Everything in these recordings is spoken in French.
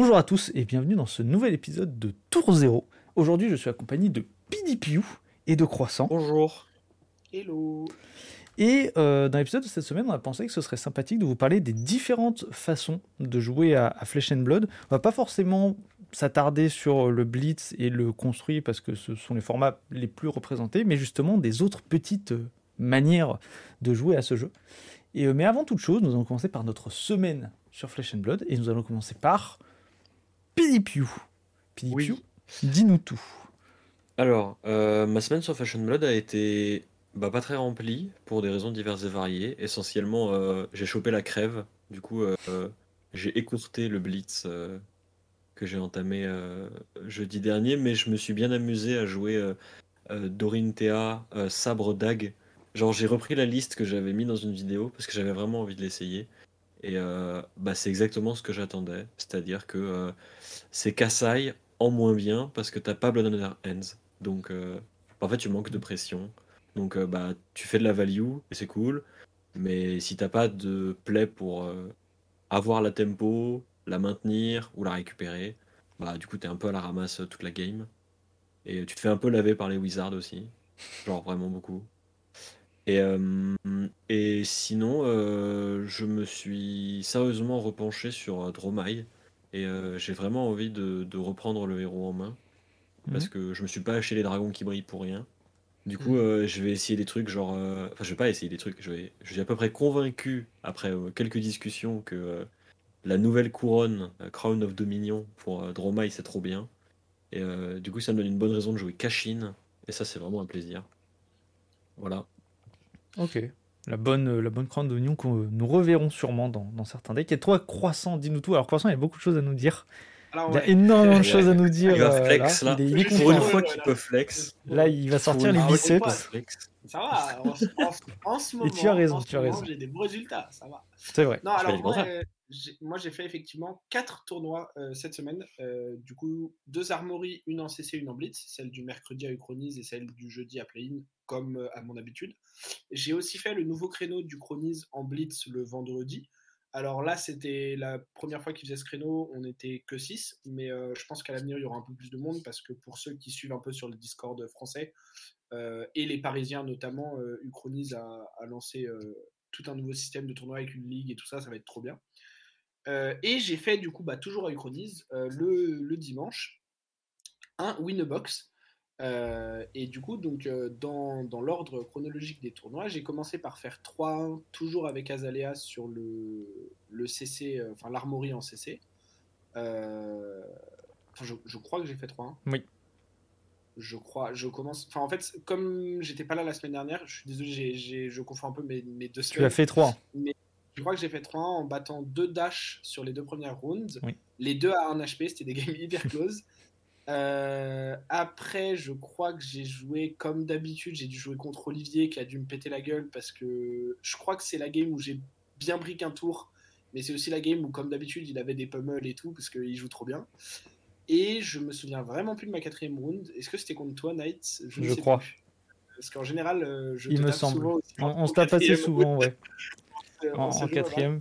Bonjour à tous et bienvenue dans ce nouvel épisode de Tour Zéro. Aujourd'hui, je suis accompagné de PDPU et de Croissant. Bonjour. Hello. Et euh, dans l'épisode de cette semaine, on a pensé que ce serait sympathique de vous parler des différentes façons de jouer à, à Flesh and Blood. On va pas forcément s'attarder sur le Blitz et le construit parce que ce sont les formats les plus représentés, mais justement des autres petites euh, manières de jouer à ce jeu. Et, euh, mais avant toute chose, nous allons commencer par notre semaine sur Flesh and Blood et nous allons commencer par Oui. dis-nous tout. Alors, euh, ma semaine sur Fashion Blood a été bah, pas très remplie pour des raisons diverses et variées. Essentiellement, euh, j'ai chopé la crève. Du coup, euh, j'ai écourté le blitz que j'ai entamé jeudi dernier, mais je me suis bien amusé à jouer Dorinthea Sabre Dag. Genre, j'ai repris la liste que j'avais mis dans une vidéo parce que j'avais vraiment envie de l'essayer. Et euh, bah, c'est exactement ce que j'attendais. C'est-à-dire que euh, c'est Kassai en moins bien parce que t'as pas Blood Their Hands. Donc, euh, en fait, tu manques de pression. Donc, bah, tu fais de la value et c'est cool. Mais si t'as pas de play pour avoir la tempo, la maintenir ou la récupérer, bah, du coup, t'es un peu à la ramasse toute la game. Et tu te fais un peu laver par les wizards aussi. Genre, vraiment beaucoup. Et, euh, et sinon, euh, je me suis sérieusement repenché sur euh, Dromai. Et euh, j'ai vraiment envie de, de reprendre le héros en main. Parce que je me suis pas acheté les dragons qui brillent pour rien. Du coup, Mhm. je vais essayer des trucs genre. Enfin, je vais pas essayer des trucs. Je, vais... je suis à peu près convaincu, après quelques discussions, que la nouvelle couronne, Crown of Dominion, pour Dromai, c'est trop bien. Et du coup, ça me donne une bonne raison de jouer Kashin. Et ça, c'est vraiment un plaisir. Voilà. Ok. La bonne, euh, la bonne croûte d'oignon que nous reverrons sûrement dans, dans certains decks. Et toi, Croissant, dis-nous tout. Alors, Croissant, il y a beaucoup de choses à nous dire. Alors, Il a ouais. énormément de choses à nous dire. Il va euh, flex, là. Il est, il est Pour Pour une fois qu'il peut flex. Là, il va sortir les biceps. Ça va, en, en- en ce moment, tu as raison, en ce tu as raison. j'ai des bons résultats, ça va. C'est vrai. Non, alors moi, euh, j'ai- moi j'ai fait effectivement 4 tournois euh, cette semaine. Euh, du coup, deux armories, une en CC, une en Blitz, celle du mercredi à Uchronise et celle du jeudi à Play-in, comme euh, à mon habitude. J'ai aussi fait le nouveau créneau du en Blitz le vendredi. Alors là, c'était la première fois qu'ils faisaient ce créneau, on n'était que 6, mais euh, je pense qu'à l'avenir, il y aura un peu plus de monde parce que pour ceux qui suivent un peu sur le Discord français, euh, et les Parisiens notamment, euh, a, lancé tout un nouveau système de tournoi avec une ligue et tout ça, ça va être trop bien. Et j'ai fait du coup, bah, toujours à Uchronise, le, le dimanche, un win a box. Euh, et du coup, donc, euh, dans, dans l'ordre chronologique des tournois, j'ai commencé par faire 3 toujours avec Azalea sur le, le CC, euh, enfin l'armorie en CC. Euh, je, je crois que j'ai fait 3 Oui. Je crois, je commence. Enfin, en fait, comme j'étais pas là la semaine dernière, je suis désolé, j'ai- j'ai- je confonds un peu mes, mes deux Tu semaines. as fait 3. Je crois que j'ai fait 3 en battant 2 dash sur les deux premières rounds. Oui. Les deux à 1 HP, c'était des games hyper close. Euh, après, je crois que j'ai joué comme d'habitude. J'ai dû jouer contre Olivier qui a dû me péter la gueule parce que je crois que c'est la game où j'ai bien brick un tour. Mais c'est aussi la game où, comme d'habitude, il avait des pummels et tout parce qu'il joue trop bien. Et je me souviens vraiment plus de ma quatrième round. Est-ce que c'était contre toi, Knight? Je crois. plus. Parce qu'en général, euh, je Il te me tape semble. souvent aussi On, se tape assez souvent, ouais. euh, En, quatrième.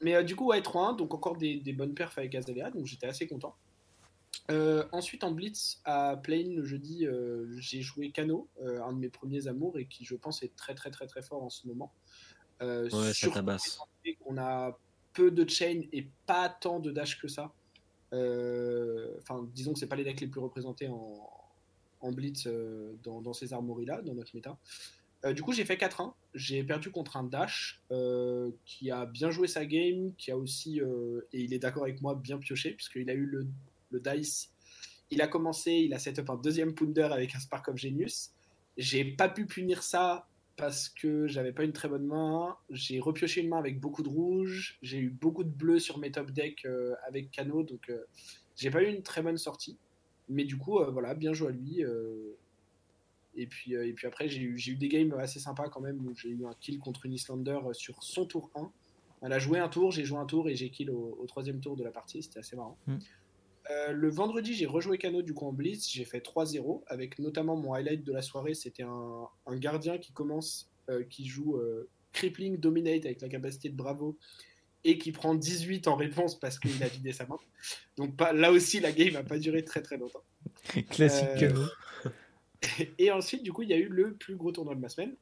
Mais euh, du coup, ouais, 3-1, donc encore des, des bonnes perfs avec Azalea, donc j'étais assez content. Euh, ensuite, en Blitz, à Plane le jeudi, euh, j'ai joué Kano, euh, un de mes premiers amours, et qui, je pense, est très très très très fort en ce moment. Ouais, ça tabasse. on a peu de chain et pas tant de dash que ça. Enfin, disons que c'est pas les decks les plus représentés en, en blitz dans, dans ces armories-là, dans notre méta. Du coup, j'ai fait 4-1. J'ai perdu contre un dash qui a bien joué sa game, qui a aussi, et il est d'accord avec moi, bien pioché, puisqu'il a eu le, le dice. Il a commencé, il a set up un deuxième pounder avec un Spark of Genius. J'ai pas pu punir ça parce que j'avais pas une très bonne main. J'ai repioché une main avec beaucoup de rouge. J'ai eu beaucoup de bleu sur mes top decks euh, avec Cano, donc euh, j'ai pas eu une très bonne sortie. Mais du coup, euh, voilà, bien joué à lui. et, puis, et puis après, j'ai eu, des games assez sympas quand même où j'ai eu un kill contre une Islander sur son tour 1. Elle a joué un tour, j'ai joué un tour et j'ai kill au, au troisième tour de la partie. C'était assez marrant. Mm. Euh, le vendredi, j'ai rejoué Cano du coup en Blitz. J'ai fait 3-0 avec notamment mon highlight de la soirée. C'était un, un gardien qui commence, euh, qui joue euh, Crippling Dominate avec la capacité de Bravo et qui prend 18 en réponse parce qu'il a vidé sa main. Donc pas, là aussi, la game n'a pas duré très très longtemps. Classique. Et ensuite, du coup, il y a eu le plus gros tournoi de ma semaine,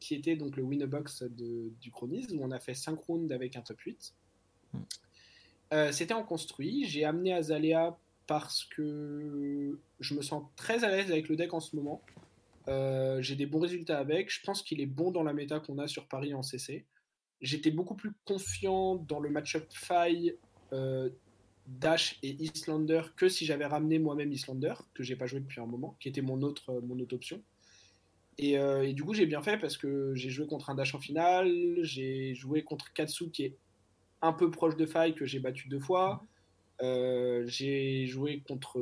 qui était donc le Winnerbox du Chronis, où on a fait 5 rounds avec un top 8. Euh, c'était en construit. J'ai amené Azalea parce que je me sens très à l'aise avec le deck en ce moment. J'ai des bons résultats avec. Je pense qu'il est bon dans la méta qu'on a sur Paris en CC. J'étais beaucoup plus confiant dans le match-up Faille, euh, Dash et Islander que si j'avais ramené moi-même Islander, que j'ai pas joué depuis un moment, qui était mon autre, euh, mon autre option. Euh, et, du coup, j'ai bien fait parce que j'ai joué contre un Dash en finale, j'ai joué contre Katsu qui est un peu proche de Faille, que j'ai battu deux fois. j'ai joué contre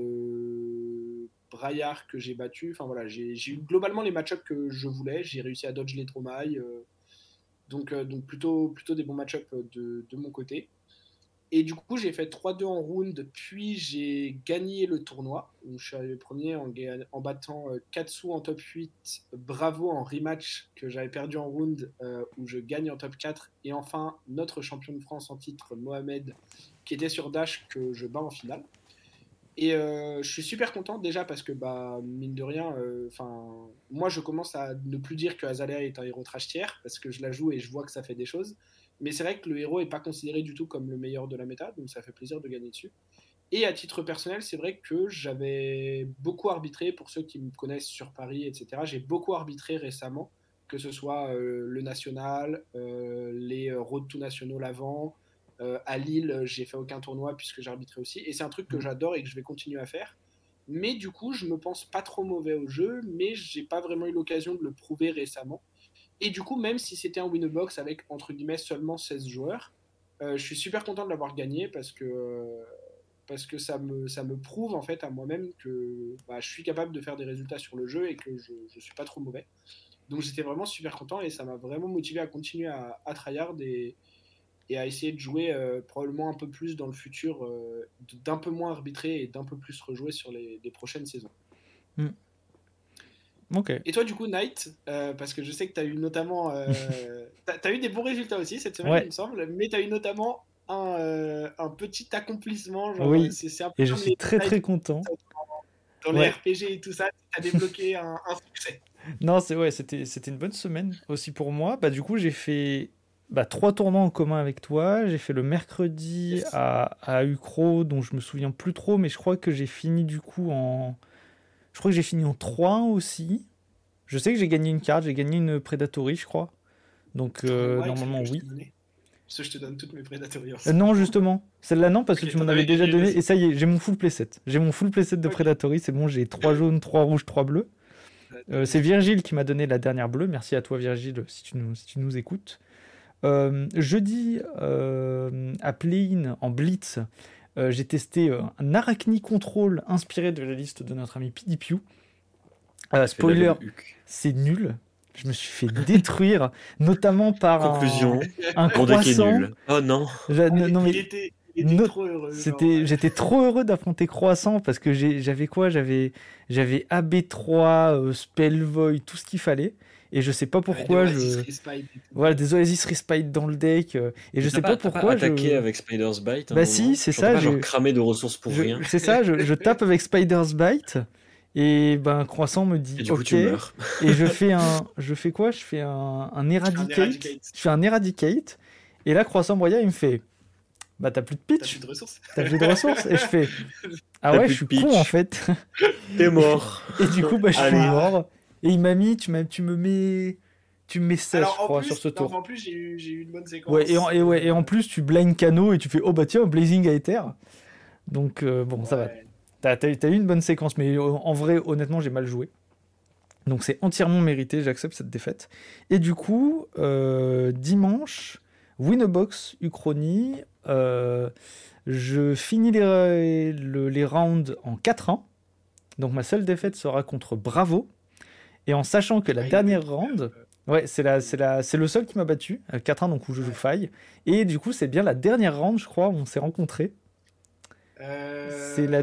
Braillard que j'ai battu. Enfin j'ai eu globalement les match-ups que je voulais. J'ai réussi à dodge les traumailles. Donc, euh, donc plutôt, plutôt des bons match-ups de, mon côté. Et du coup, j'ai fait 3-2 en round, puis j'ai gagné le tournoi. je suis arrivé premier en, en battant euh, Katsu en top 8, Bravo en rematch que j'avais perdu en round, euh, où je gagne en top 4. Et enfin, notre champion de France en titre, Mohamed, qui était sur Dash, que je bats en finale. Et euh, je suis super content déjà parce que, bah, mine de rien, moi je commence à ne plus dire que Azalea est un héros trash tiers parce que je la joue et je vois que ça fait des choses. Mais c'est vrai que le héros n'est pas considéré du tout comme le meilleur de la méta, donc ça fait plaisir de gagner dessus. Et à titre personnel, c'est vrai que j'avais beaucoup arbitré, pour ceux qui me connaissent sur Paris, etc. J'ai beaucoup arbitré récemment, que ce soit euh, le national, les road to nationaux l'avant, euh, à Lille, j'ai fait aucun tournoi puisque j'arbitrais aussi. Et c'est un truc que mm. j'adore et que je vais continuer à faire. Mais du coup, je me pense pas trop mauvais au jeu, mais j'ai pas vraiment eu l'occasion de le prouver récemment. Et du coup, même si c'était un Winnerbox avec entre guillemets seulement 16 joueurs, euh, je suis super content de l'avoir gagné parce que, parce que ça, me, ça me prouve en fait à moi-même que bah, je suis capable de faire des résultats sur le jeu et que je, je suis pas trop mauvais. Donc j'étais vraiment super content et ça m'a vraiment motivé à continuer à, tryhard et, et à essayer de jouer euh, probablement un peu plus dans le futur, euh, d'un peu moins arbitrer et d'un peu plus rejouer sur les, prochaines saisons. Hmm. Et toi, du coup, Knight, euh, parce que je sais que tu as eu notamment. tu as, eu des bons résultats aussi cette semaine, il me semble, mais tu as eu notamment un, un petit accomplissement. Genre, oui, et je suis très très content. Dans, les RPG et tout ça, tu as débloqué un, un, succès. Non, c'est ouais, c'était une bonne semaine aussi pour moi. Bah, du coup, j'ai fait bah, trois tournois en commun avec toi. J'ai fait le mercredi à, à Ucro, dont je me souviens plus trop, mais je crois que j'ai fini du coup en. Je crois que j'ai fini en 3 aussi. Je sais que j'ai gagné une carte, j'ai gagné une Predatory, je crois. Donc euh, normalement, oui. Parce que je te donne toutes mes Predatory. Euh, non, justement. Celle-là, non, parce que tu m'en avais déjà donné. Et ça y est, j'ai mon full playset. J'ai mon full playset de Predatory. C'est bon, j'ai 3 jaunes, 3 rouges, 3 bleus. Euh, c'est Virgile qui m'a donné la dernière bleue. Merci à toi, Virgile, si tu nous, si tu nous écoutes. Jeudi, à Play-in, en Blitz, euh, j'ai testé un Arachni Control inspiré de la liste de notre ami PDPU. spoiler, c'est nul. Je me suis fait détruire, notamment par Conclusion, un, croissant. Nul. Oh non. non mais... C'était, j'étais trop heureux d'affronter Croissant parce que j'avais quoi? J'avais, j'avais AB3, Spellvoid, tout ce qu'il fallait et je sais pas pourquoi je voilà des Oasis Respite dans le deck euh, et je sais pas, pourquoi pas attaqué avec Spider's Bite bah si c'est ça je cramé de ressources pour rien c'est ça je, tape avec Spider's Bite et ben croissant me dit et ok et je fais un je fais quoi? Je fais un, un eradicate. je fais un eradicate et là croissant broya il me fait bah t'as plus de pitch. T'as plus de ressources. T'as plus de ressources. Et je fais. Ah ouais, je suis con en fait. T'es mort. Et du coup, bah je suis mort. Et il m'a mis, tu, tu me mets. Tu me mets 16, je crois, sur ce tour. en plus, j'ai eu, eu, une bonne séquence. Ouais, et, en, et, ouais, et en plus, tu blind Cano et tu fais Oh bah tiens, Blazing Aether. Donc, euh, bon, ça va. T'as as, eu une bonne séquence, mais en vrai, honnêtement, j'ai mal joué. Donc, c'est entièrement mérité, j'accepte cette défaite. Et du coup, euh, dimanche, Winabox Uchronie. Euh, je finis les, les rounds en 4-1. Donc, ma seule défaite sera contre Bravo et en sachant que la dernière round, ouais, c'est la, c'est la, c'est le seul qui m'a battu, 4-1 donc où je joue faille. Et du coup, c'est bien la dernière round, je crois, où on s'est rencontrés. Euh... C'est la.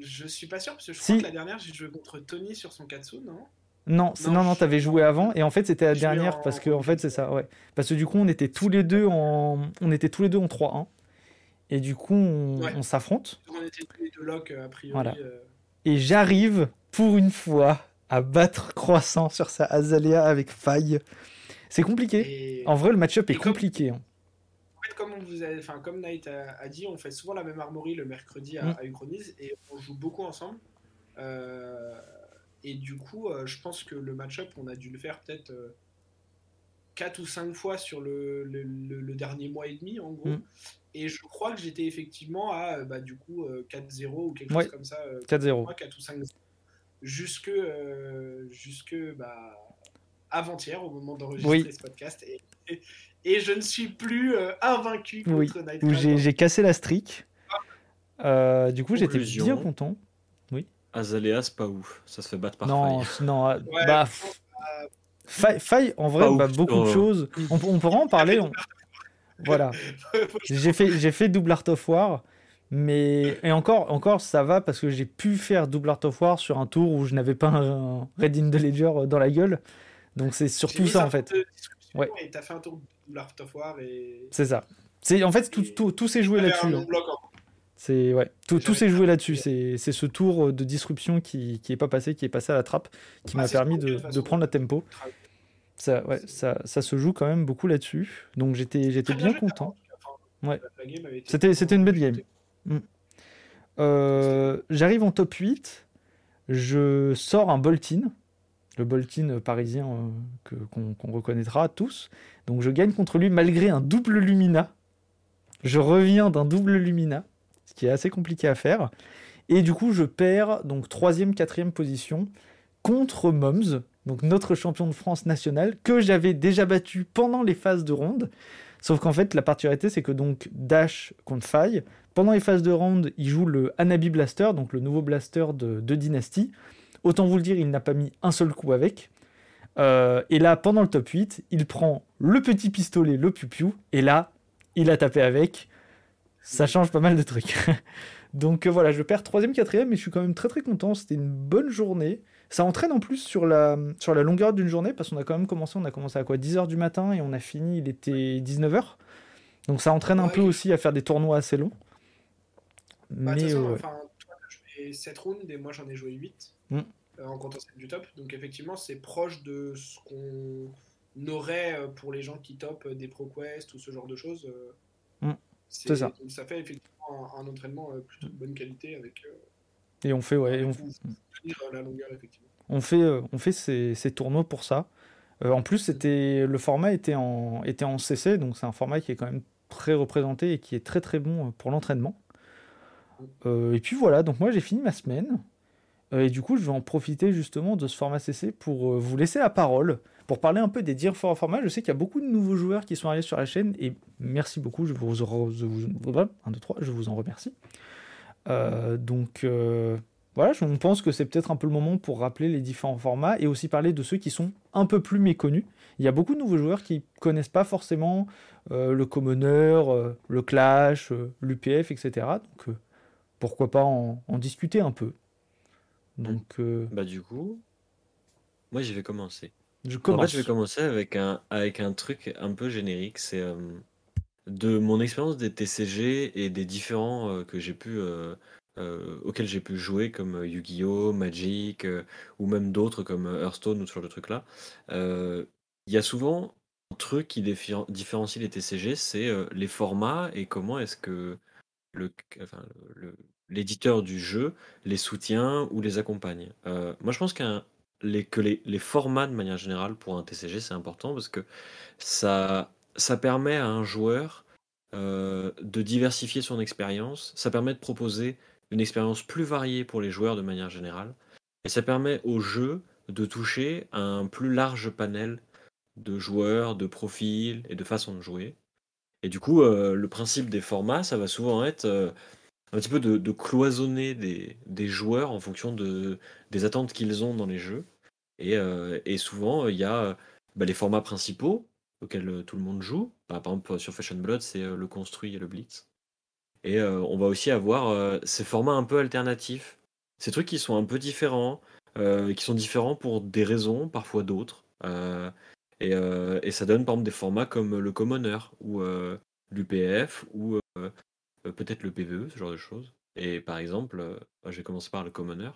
Je suis pas sûr parce que je crois que la dernière j'ai joué contre Tony sur son Katsu, non? Non, Non, non, t'avais joué avant et en fait c'était la dernière en- parce que en fait c'est ça, ouais. Parce que du coup on était tous les deux en, on était tous les deux en 3-1 et du coup on, Ouais. on s'affronte On était tous les deux lock, euh, a priori. Voilà. euh, et j'arrive pour une fois à battre Croissant sur sa Azalea avec faille. C'est compliqué. et En vrai le match-up est comme- compliqué. hein. en fait, comme, on vous a, enfin, comme Knight a, a dit, on fait souvent la même armory le mercredi à, Mm. à Uchronise et on joue beaucoup ensemble. Euh, et du coup, euh, je pense que le match-up, on a dû le faire peut-être 4 ou 5 fois sur le, le- le- le dernier mois et demi, en gros. Mm. Et je crois que j'étais effectivement à euh, bah, du coup euh, 4-0 ou quelque Ouais. chose comme ça. euh, 4-0. moi, 4 ou 5 jusque, euh, jusque bah, avant-hier, au moment d'enregistrer Oui. ce podcast. Et, et, et je ne suis plus euh, invaincu contre Oui, Night j'ai j'ai cassé la streak. Euh, du coup j'étais bien content. Azalea, c'est pas ouf. Ça se fait battre par Non, faille. non, Ouais, bah, euh, faille, faille, en vrai, bah, ouf beaucoup de euh, choses. On, on pourra en parler. on- Voilà. J'ai fait, j'ai fait double Art of War, mais et encore, encore ça va parce que j'ai pu faire double Art of War sur un tour où je n'avais pas un Red in the Ledger dans la gueule. Donc c'est surtout ça en fait. Ouais. Et t'as fait un tour de l'Art of War et. C'est ça. C'est en fait tout, tout, tout s'est joué là-dessus. hein. C'est ouais, tout, tout s'est joué là-dessus. C'est c'est ce tour de disruption qui qui est pas passé, qui est passé à la trappe, qui Ah, m'a permis de prendre la tempo. Ça, ouais, ça, ça se joue quand même beaucoup là-dessus. Donc j'étais j'étais bien joué, content. Enfin, Ouais. game C'était- c'était une belle vraiment game. Euh, J'arrive en top 8. Je sors un Boltin. Le Boltin parisien euh, qu'on reconnaîtra tous. Donc je gagne contre lui malgré un double Lumina. Je reviens d'un double Lumina, ce qui est assez compliqué à faire. Et du coup, je perds donc troisième, quatrième position contre Moms, notre champion de France national, que j'avais déjà battu pendant les phases de ronde. Sauf qu'en fait, la particularité, c'est que donc Dash contre Faille, pendant les phases de ronde, il joue le Hanabi Blaster, donc le nouveau blaster de, de Dynasty. Autant vous le dire, il n'a pas mis un seul coup avec. Euh, et là, pendant le top 8, il prend le petit pistolet, le piu et là, il a tapé avec. Ça change pas mal de trucs. Donc euh, voilà, je perds 3ème, 4ème, mais je suis quand même très très content. C'était une bonne journée. Ça entraîne en plus sur la, sur la longueur d'une journée, parce qu'on a quand même commencé, on a commencé à quoi 10h du matin et on a fini, il était 19h. Donc ça entraîne un peu aussi à faire des tournois assez longs. Bah, Mais façon, euh, enfin, toi, t'as joué 7 rounds et moi, j'en ai joué 8 Mm. euh, en comptant celle du top. Donc, effectivement, c'est proche de ce qu'on aurait euh, pour les gens qui topent euh, des ProQuest ou ce genre de choses. Mm. C'est ça. donc ça fait effectivement un, un entraînement plutôt de bonne qualité avec. euh, et on fait, ouais, on, pour tenir, la longueur, effectivement. on fait, euh, on fait ces, ces tournois pour ça. Euh, en plus, c'était le format était en, était en CC, donc c'est un format qui est quand même très représenté et qui est très très bon euh, pour l'entraînement. Euh, et puis voilà, donc moi j'ai fini ma semaine. Euh, et du coup, je vais en profiter justement de ce format CC pour vous laisser la parole, pour parler un peu des différents formats. Je sais qu'il y a beaucoup de nouveaux joueurs qui sont arrivés sur la chaîne et merci beaucoup. Je vous, re- je vous, un, deux, trois, je vous en remercie. Euh, donc euh, voilà, on pense que c'est peut-être un peu le moment pour rappeler les différents formats et aussi parler de ceux qui sont un peu plus méconnus. Il y a beaucoup de nouveaux joueurs qui connaissent pas forcément euh, le Commoner, euh, le Clash, euh, l'UPF, etc. Donc pourquoi pas en, en discuter un peu. Donc euh, Bah du coup, moi je vais commencer. je En commence. fait, je vais commencer avec un, avec un truc un peu générique. C'est de mon expérience des TCG et des différents euh, que j'ai pu, euh, euh, auxquels j'ai pu jouer, comme Yu-Gi-Oh, Magic, ou même d'autres comme Hearthstone ou ce genre de trucs-là. Il y a souvent un truc qui diffé- différencie les TCG, c'est les formats et comment est-ce que le, l'éditeur du jeu les soutient ou les accompagne. Moi, je pense qu'un les, que les, les formats de manière générale pour un TCG c'est important parce que ça, ça permet à un joueur euh, de diversifier son expérience, ça permet de proposer une expérience plus variée pour les joueurs de manière générale et ça permet au jeu de toucher un plus large panel de joueurs, de profils et de façons de jouer. Et du coup, euh, le principe des formats, ça va souvent être euh, un petit peu de, cloisonner des, joueurs en fonction de, des attentes qu'ils ont dans les jeux. Et, souvent, il y a bah, les formats principaux auxquels euh, tout le monde joue. Bah, par exemple, sur Fashion Blood, c'est euh, le construit et le blitz. Et euh, on va aussi avoir ces formats un peu alternatifs. Ces trucs qui sont un peu différents, qui sont différents pour des raisons, parfois d'autres. Et, et ça donne par exemple des formats comme le Commoner ou l'UPF ou peut-être le PVE, ce genre de choses. Et par exemple, euh, je vais commencer par le Commoner.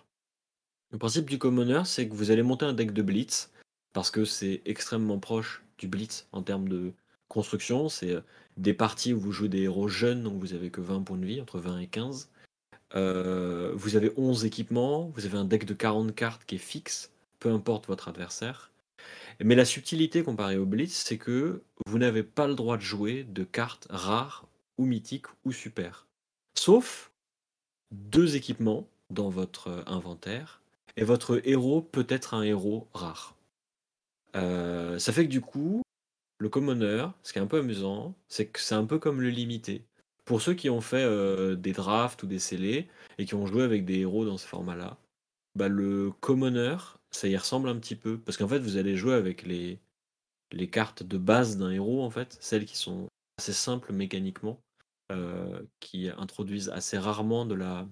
Le principe du Commoner, c'est que vous allez monter un deck de Blitz parce que c'est extrêmement proche du Blitz en termes de construction. C'est euh, des parties où vous jouez des héros jeunes, donc vous avez que 20 points de vie, entre 20 et 15. Euh, vous avez 11 équipements, vous avez un deck de 40 cartes qui est fixe, peu importe votre adversaire. Mais la subtilité comparée au Blitz, c'est que vous n'avez pas le droit de jouer de cartes rares ou mythiques ou super. Sauf deux équipements dans votre euh, inventaire, et votre héros peut être un héros rare. Euh, ça fait que du coup, le commoner, ce qui est un peu amusant, c'est que c'est un peu comme le limité. Pour ceux qui ont fait euh, des drafts ou des scellés et qui ont joué avec des héros dans ce format-là, bah, le commoner, ça y ressemble un petit peu. Parce qu'en fait, vous allez jouer avec les, cartes de base d'un héros, en fait, celles qui sont assez simples mécaniquement, euh, qui introduisent assez rarement de la,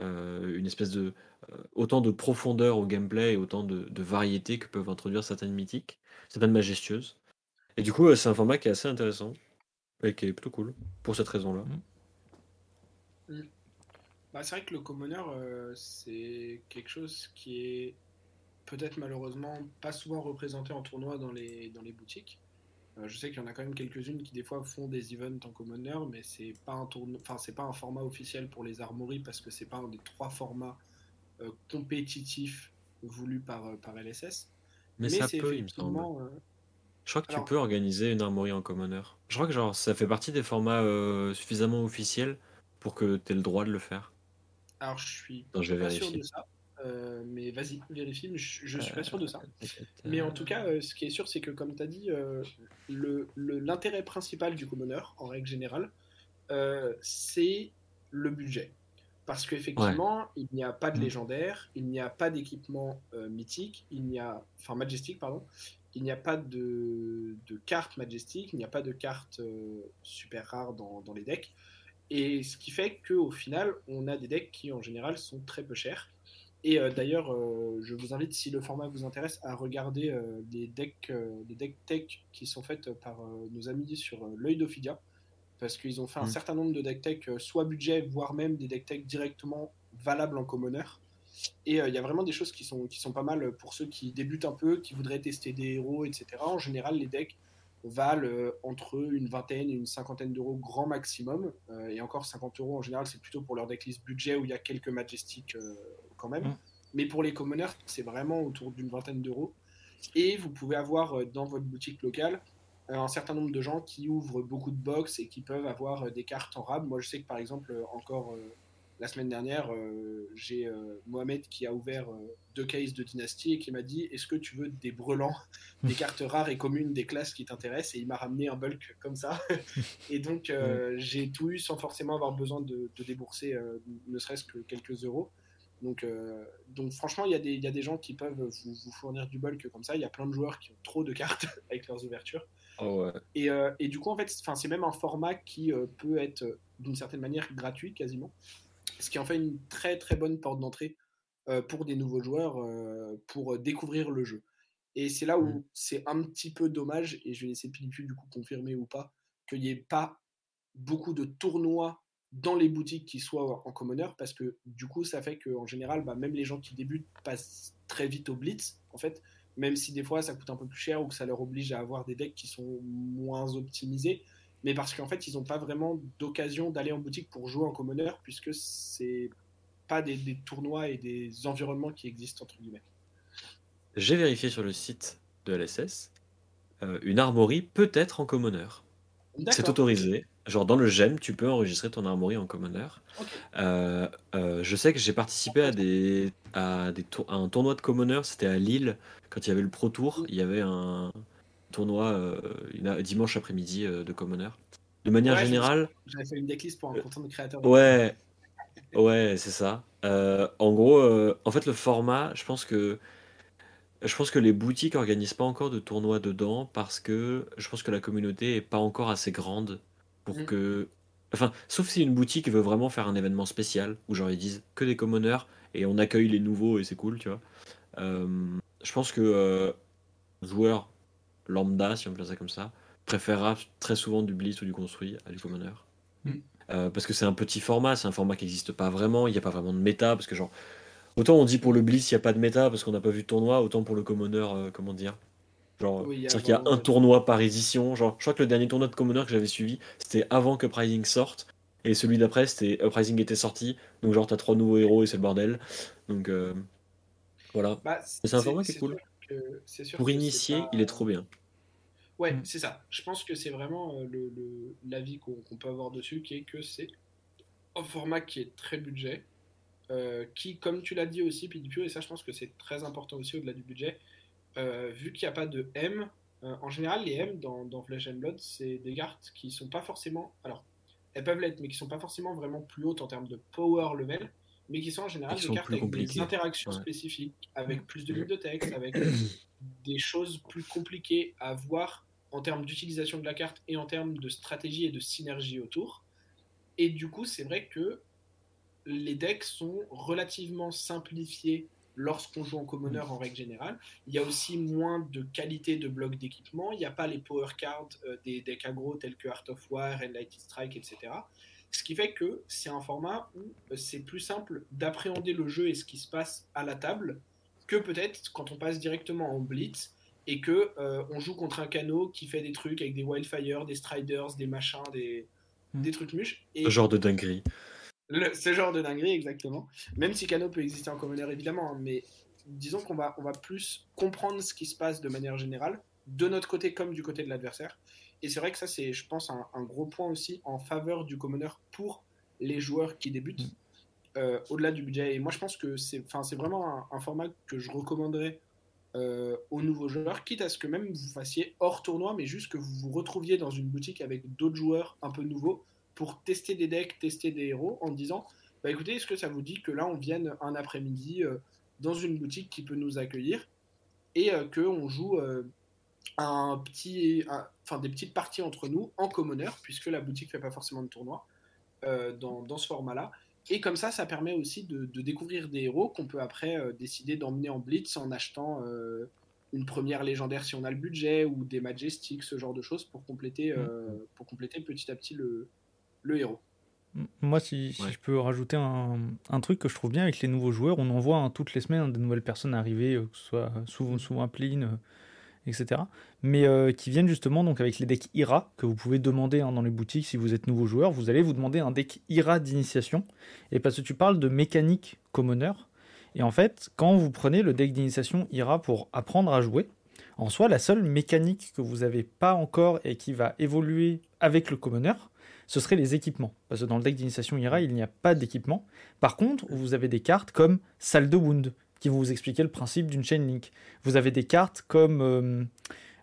euh, une espèce de euh, autant de profondeur au gameplay et autant de, de variété que peuvent introduire certaines mythiques, certaines majestueuses. Et du coup, euh, c'est un format qui est assez intéressant et qui est plutôt cool pour cette raison-là. Bah, c'est vrai que le commoner, euh, c'est quelque chose qui est peut-être malheureusement pas souvent représenté en tournoi dans les, dans les boutiques. Euh, je sais qu'il y en a quand même quelques-unes qui des fois font des events en commoner, mais c'est pas un tournoi, enfin c'est pas un format officiel pour les armories parce que c'est pas un des trois formats euh, compétitifs voulus par, euh, par LSS. Mais, Mais ça c'est peut, il me semble. euh, Je crois que tu peux organiser une armory en commoner. Je crois que genre ça fait partie des formats euh, suffisamment officiels pour que tu aies le droit de le faire. alors je suis Non, je vais pas sûr de vérifier. ça, euh, mais vas-y, vérifie, je, je suis pas sûr de ça. Mais en tout Euh, cas, euh, ce qui est sûr, c'est que comme tu as dit, euh, le- le- l'intérêt principal du commoner, en règle générale, euh, c'est le budget. Parce Ouais. qu'effectivement, il n'y a pas de Mm. légendaire, il n'y a pas d'équipement euh, mythique, il n'y a, enfin majestic, pardon, il n'y a pas de, de cartes majestic, il n'y a pas de cartes euh, super rares dans, dans les decks. Et ce qui fait qu'au final, on a des decks qui en général sont très peu chers. Et euh, d'ailleurs, euh, je vous invite, si le format vous intéresse, à regarder les decks, euh, les decks tech qui sont faites par nos amis sur l'œil d'Ophidia parce qu'ils ont fait un Mm. certain nombre de deck tech, soit budget, voire même des deck tech directement valables en commoner. Et euh, il y a vraiment des choses qui sont, qui sont pas mal pour ceux qui débutent un peu, qui voudraient tester des héros, etc. En général, les decks valent euh, entre une vingtaine et une cinquantaine d'euros grand maximum. Euh, et encore 50 euros en général, c'est plutôt pour leur decklist budget où il y a quelques Majestics euh, quand même. Mm. Mais pour les commoners, c'est vraiment autour d'une vingtaine d'euros. Et vous pouvez avoir euh, dans votre boutique locale euh, un certain nombre de gens qui ouvrent beaucoup de box et qui peuvent avoir euh, des cartes en rab. Moi, je sais que par exemple, encore euh, la semaine dernière, euh, j'ai euh, Mohamed qui a ouvert deux cases de Dynasty et qui m'a dit Est-ce que tu veux des brelans, des cartes rares et communes, des classes qui t'intéressent? Et il m'a ramené un bulk comme ça. et donc, j'ai tout eu sans forcément avoir besoin de, de débourser ne serait-ce que quelques euros. Donc, euh, donc franchement, il y, a des- il y a des gens qui peuvent vous, vous fournir du bulk comme ça. Il y a plein de joueurs qui ont trop de cartes avec leurs ouvertures. Oh ouais. Et, euh, et du coup, en fait, c'est- même un format qui euh, peut être d'une certaine manière gratuit quasiment. Ce qui en fait une très très bonne porte d'entrée pour des nouveaux joueurs pour découvrir le jeu. Et c'est là où Mm. c'est un petit peu dommage, et je vais laisser Pilipu du coup confirmer ou pas, qu'il n'y ait pas beaucoup de tournois dans les boutiques qui soient en commoner, parce que du coup, ça fait qu'en général, bah, même les gens qui débutent passent très vite au blitz, en fait, même si des fois ça coûte un peu plus cher ou que ça leur oblige à avoir des decks qui sont moins optimisés, mais parce qu'en fait, ils n'ont pas vraiment d'occasion d'aller en boutique pour jouer en commoner, puisque c'est pas des, des tournois et des environnements qui existent, entre guillemets. J'ai vérifié sur le site de LSS. euh, une armory peut être en commoner. C'est autorisé. Genre dans le GEM, tu peux enregistrer ton armory en commoner. Ok. Euh, euh, je sais que j'ai participé à des à des tour- à un tournoi de commoner. C'était à Lille quand il y avait le Pro Tour. Il y avait un tournoi euh, une- dimanche après-midi de commoner. De manière Ouais, générale, J'avais fait une decklist pour un content de créateur. Ouais, ouais, c'est ça. En gros, en fait, le format, je pense que je pense que les boutiques organisent pas encore de tournois dedans parce que je pense que la communauté est pas encore assez grande pour Mm. que, enfin, sauf si une boutique veut vraiment faire un événement spécial où genre ils disent que des commoners et on accueille les nouveaux et c'est cool, tu vois. Euh, je pense que euh, joueur lambda, si on peut dire ça comme ça, préférera très souvent du blitz ou du construit à du commoner. Mm. Euh, parce que c'est un petit format, c'est un format qui n'existe pas vraiment, il n'y a pas vraiment de méta, parce que genre, autant on dit pour le blitz il n'y a pas de méta parce qu'on n'a pas vu de tournoi, autant pour le commoner, euh, comment dire Genre, Oui, c'est-à-dire qu'il y a un tournoi par édition. Genre, je crois que le dernier tournoi de commoner que j'avais suivi, c'était avant que Uprising sorte. Et celui d'après, c'était Uprising était sorti. Donc, genre, t'as trois nouveaux héros et c'est le bordel. Donc, euh, voilà. Bah, c'est un format qui est cool. sûr que- c'est sûr Pour que c'est initier, pas- il est trop bien. Ouais, Mm. c'est ça. Je pense que c'est vraiment euh, le- le- l'avis qu'on qu'on peut avoir dessus, qui est que c'est un format qui est très budget, euh, qui, comme tu l'as dit aussi, PDPO, et ça je pense que c'est très important aussi au-delà du budget, euh, vu qu'il n'y a pas de M, euh, en général les M dans, dans Flesh and Blood, c'est des cartes qui sont pas forcément, alors elles peuvent l'être, mais qui sont pas forcément vraiment plus hautes en termes de power level, mais qui sont en général des cartes avec des interactions Ouais. spécifiques, avec plus de lignes de texte, avec des choses plus compliquées à voir en termes d'utilisation de la carte et en termes de stratégie et de synergie autour. Et du coup, c'est vrai que les decks sont relativement simplifiés lorsqu'on joue en commoner en règle générale. Il y a aussi moins de qualité de blocs d'équipement. Il n'y a pas les power cards euh, des decks aggro tels que Art of War, Enlightened Strike, etc. Ce qui fait que c'est un format où euh, c'est plus simple d'appréhender le jeu et ce qui se passe à la table que peut-être quand on passe directement en blitz et que euh, on joue contre un canot qui fait des trucs avec des wildfire, des striders, des machins, des, Mm. des trucs muches. Et Ce genre de dinguerie. Le- ce genre de dinguerie, exactement. Même si Cano peut exister en commoner, évidemment, hein, mais disons qu'on va, on va plus comprendre ce qui se passe de manière générale, de notre côté comme du côté de l'adversaire. Et c'est vrai que ça, c'est, je pense, un, un gros point aussi en faveur du commoner pour les joueurs qui débutent, euh, au-delà du budget. Et moi, je pense que c'est, c'est vraiment un, un format que je recommanderais euh, aux nouveaux joueurs, quitte à ce que même vous fassiez hors tournoi, mais juste que vous vous retrouviez dans une boutique avec d'autres joueurs un peu nouveaux pour tester des decks, tester des héros, en disant bah écoutez, est-ce que ça vous dit que là on vienne un après-midi euh, dans une boutique qui peut nous accueillir et euh, que on joue euh, un petit, enfin des petites parties entre nous en commoner puisque la boutique fait pas forcément de tournoi euh, dans, dans ce format-là. Et comme ça, ça permet aussi de, de découvrir des héros qu'on peut après décider d'emmener en blitz en achetant une première légendaire si on a le budget ou des majestics, ce genre de choses pour compléter, euh, pour compléter petit à petit le, le héros. Moi, si, si Ouais. je peux rajouter un, un truc que je trouve bien avec les nouveaux joueurs, on en voit hein, toutes les semaines hein, des nouvelles personnes arriver, euh, que ce soit souvent, souvent Plin, euh, etc. Mais euh, qui viennent justement donc avec les decks IRA que vous pouvez demander hein, dans les boutiques si vous êtes nouveau joueur. Vous allez vous demander un deck IRA d'initiation. Et parce que tu parles de mécanique commoner. Et en fait, quand vous prenez le deck d'initiation IRA pour apprendre à jouer, en soi, la seule mécanique que vous n'avez pas encore et qui va évoluer avec le commoner, ce serait les équipements. Parce que dans le deck d'initiation IRA, il n'y a pas d'équipement. Par contre, vous avez des cartes comme Salle de Wound, qui vont vous expliquer le principe d'une chain link. Vous avez des cartes comme euh,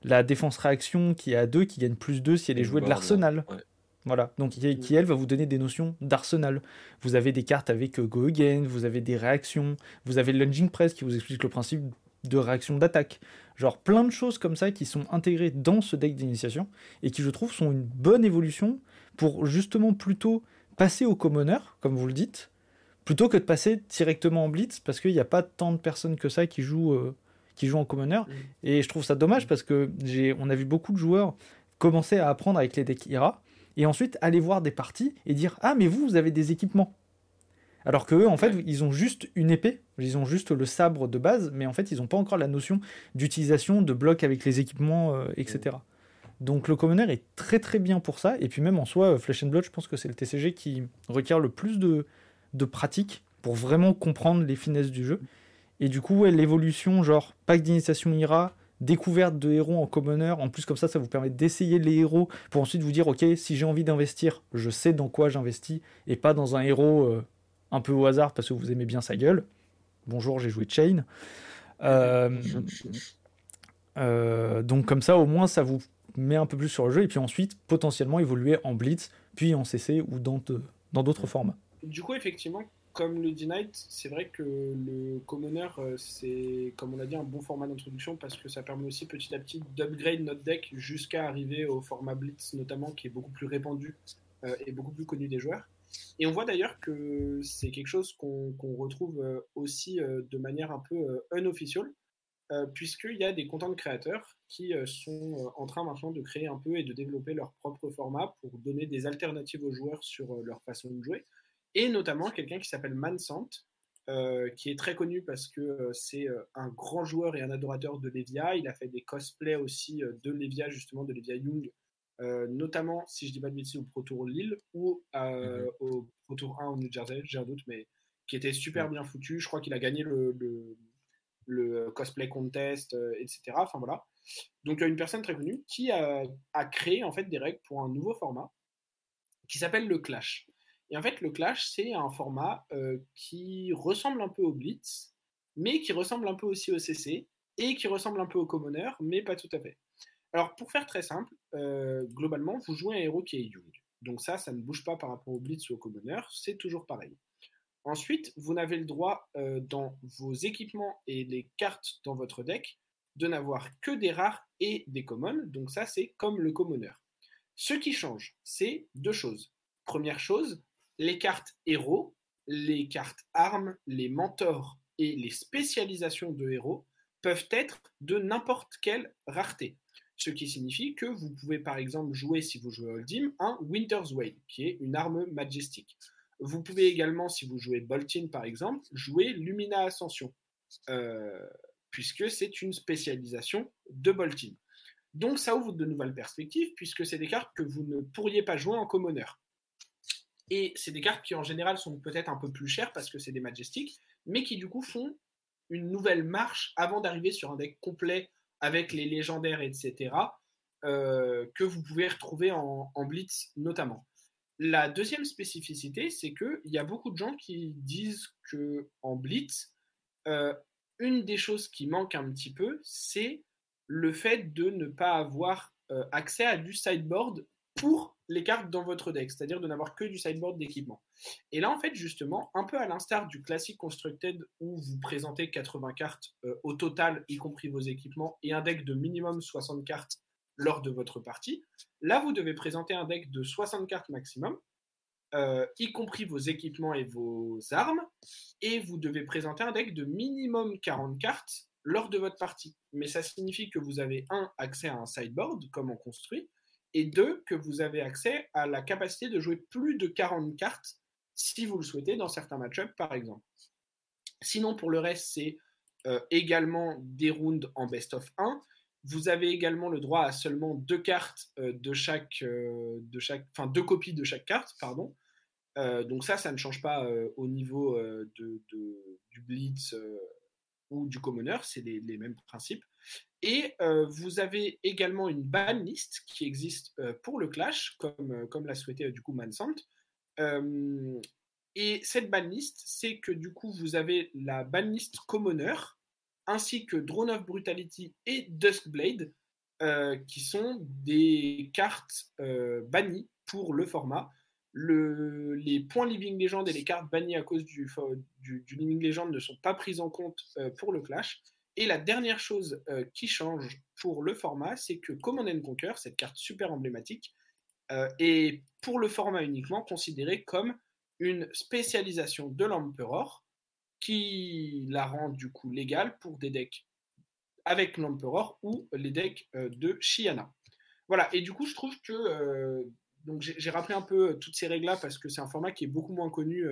la défense réaction qui est à 2, qui gagne plus 2 si elle est jouée de l'arsenal. ouais. Voilà, donc qui, qui, elle va vous donner des notions d'arsenal. Vous avez des cartes avec euh, Go Again, vous avez des réactions, vous avez le Lunging Press qui vous explique le principe de réaction d'attaque. Genre plein de choses comme ça qui sont intégrées dans ce deck d'initiation et qui je trouve sont une bonne évolution pour justement plutôt passer au commoner, comme vous le dites, plutôt que de passer directement en blitz parce qu'il n'y a pas tant de personnes que ça qui jouent, euh, qui jouent en commoner. Et je trouve ça dommage parce que j'ai, on a vu beaucoup de joueurs commencer à apprendre avec les decks IRA et ensuite aller voir des parties et dire Ah, mais vous, vous avez des équipements. Alors que eux, en fait, ils ont juste une épée, ils ont juste le sabre de base, mais en fait, ils n'ont pas encore la notion d'utilisation de blocs avec les équipements, euh, etc. Donc le commoner est très très bien pour ça, et puis même en soi, euh, Flesh and Blood, je pense que c'est le TCG qui requiert le plus de, de pratique pour vraiment comprendre les finesses du jeu. Et du coup, ouais, l'évolution, genre pack d'initiation IRA, découverte de héros en commoner. En plus, comme ça, ça vous permet d'essayer les héros pour ensuite vous dire, ok, si j'ai envie d'investir, je sais dans quoi j'investis et pas dans un héros euh, un peu au hasard parce que vous aimez bien sa gueule. Bonjour, j'ai joué Chain. Euh, euh, donc comme ça, au moins, ça vous met un peu plus sur le jeu et puis ensuite, potentiellement, évoluer en Blitz, puis en CC ou dans de- dans d'autres formats. Du coup, effectivement, comme le D-Night, c'est vrai que le Commoner, euh, c'est, comme on l'a dit, un bon format d'introduction parce que ça permet aussi petit à petit d'upgrade notre deck jusqu'à arriver au format Blitz, notamment, qui est beaucoup plus répandu euh, et beaucoup plus connu des joueurs. Et on voit d'ailleurs que c'est quelque chose qu'on retrouve aussi de manière un peu unofficial, puisqu'il y a des contents de créateurs qui sont en train maintenant de créer un peu et de développer leur propre format pour donner des alternatives aux joueurs sur leur façon de jouer. Et notamment quelqu'un qui s'appelle Mansant, euh, qui est très connu parce que euh, c'est euh, un grand joueur et un adorateur de Levia. Il a fait des cosplays aussi de Levia, justement, de Levia Young, notamment, si je dis pas de bêtises, au Pro Tour Lille ou mhm. au Pro Tour 1 au New Jersey, j'ai un doute, mais qui était super bien foutu. Je crois qu'il a gagné le, le, cosplay contest, etc. Enfin voilà. Donc il y a une personne très connue qui a, a créé en fait des règles pour un nouveau format qui s'appelle le Clash. Et en fait, le Clash, c'est un format euh, qui ressemble un peu au Blitz, mais qui ressemble un peu aussi au CC, et qui ressemble un peu au Commoner, mais pas tout à fait. Alors, pour faire très simple, euh, globalement, vous jouez un héros qui est Young. Donc ça, ça ne bouge pas par rapport au Blitz ou au Commoner, c'est toujours pareil. Ensuite, vous n'avez le droit, euh, dans vos équipements et les cartes dans votre deck, de n'avoir que des rares et des commons. Donc ça, c'est comme le Commoner. Ce qui change, c'est deux choses. Première chose, les cartes héros, les cartes armes, les mentors et les spécialisations de héros peuvent être de n'importe quelle rareté. Ce qui signifie que vous pouvez par exemple jouer, si vous jouez Holdim, un Winter's Wade, qui est une arme majestique. Vous pouvez également, si vous jouez Boltin par exemple, jouer Lumina Ascension, euh, puisque c'est une spécialisation de Boltin. Donc ça ouvre de nouvelles perspectives, puisque c'est des cartes que vous ne pourriez pas jouer en commoner. Et c'est des cartes qui en général sont peut-être un peu plus chères parce que c'est des Majestics, mais qui du coup font une nouvelle marche avant d'arriver sur un deck complet avec les légendaires, etc., euh, que vous pouvez retrouver en, Blitz notamment. La deuxième spécificité, c'est qu'il y a beaucoup de gens qui disent que en Blitz, euh, une des choses qui manque un petit peu, c'est le fait de ne pas avoir euh, accès à du sideboard pour les cartes dans votre deck, c'est-à-dire de n'avoir que du sideboard d'équipement. Et là, en fait, justement, un peu à l'instar du classique Constructed où vous présentez 80 cartes euh, au total, y compris vos équipements, et un deck de minimum 60 cartes lors de votre partie, là, vous devez présenter un deck de 60 cartes maximum, euh, y compris vos équipements et vos armes, et vous devez présenter un deck de minimum 40 cartes lors de votre partie. Mais ça signifie que vous avez un accès à un sideboard, comme on construit, et deux, que vous avez accès à la capacité de jouer plus de 40 cartes si vous le souhaitez dans certains match-ups par exemple. Sinon, pour le reste, c'est euh, également des rounds en best of 1. Vous avez également le droit à seulement deux cartes euh, de chaque, euh, de chaque, enfin deux copies de chaque carte, pardon. donc ça, ça ne change pas au niveau de, du blitz ou du commoner, c'est les, mêmes principes. Et euh, vous avez également une banlist qui existe euh, pour le Clash, comme, euh, comme l'a souhaité du coup Mansant. et cette banlist, c'est que du coup vous avez la banlist Commoner, ainsi que Drone of Brutality et Duskblade, qui sont des cartes bannies pour le format. Le, les points Living Legend et les cartes bannies à cause du, Living Legend ne sont pas prises en compte pour le Clash. Et la dernière chose euh, qui change pour le format, c'est que Command Conquer, cette carte super emblématique, euh, est pour le format uniquement considérée comme une spécialisation de l'Emperor qui la rend du coup légale pour des decks avec l'Emperor ou les decks euh, de Shiana. Voilà, et du coup, je trouve que. donc, j'ai rappelé un peu toutes ces règles-là parce que c'est un format qui est beaucoup moins connu.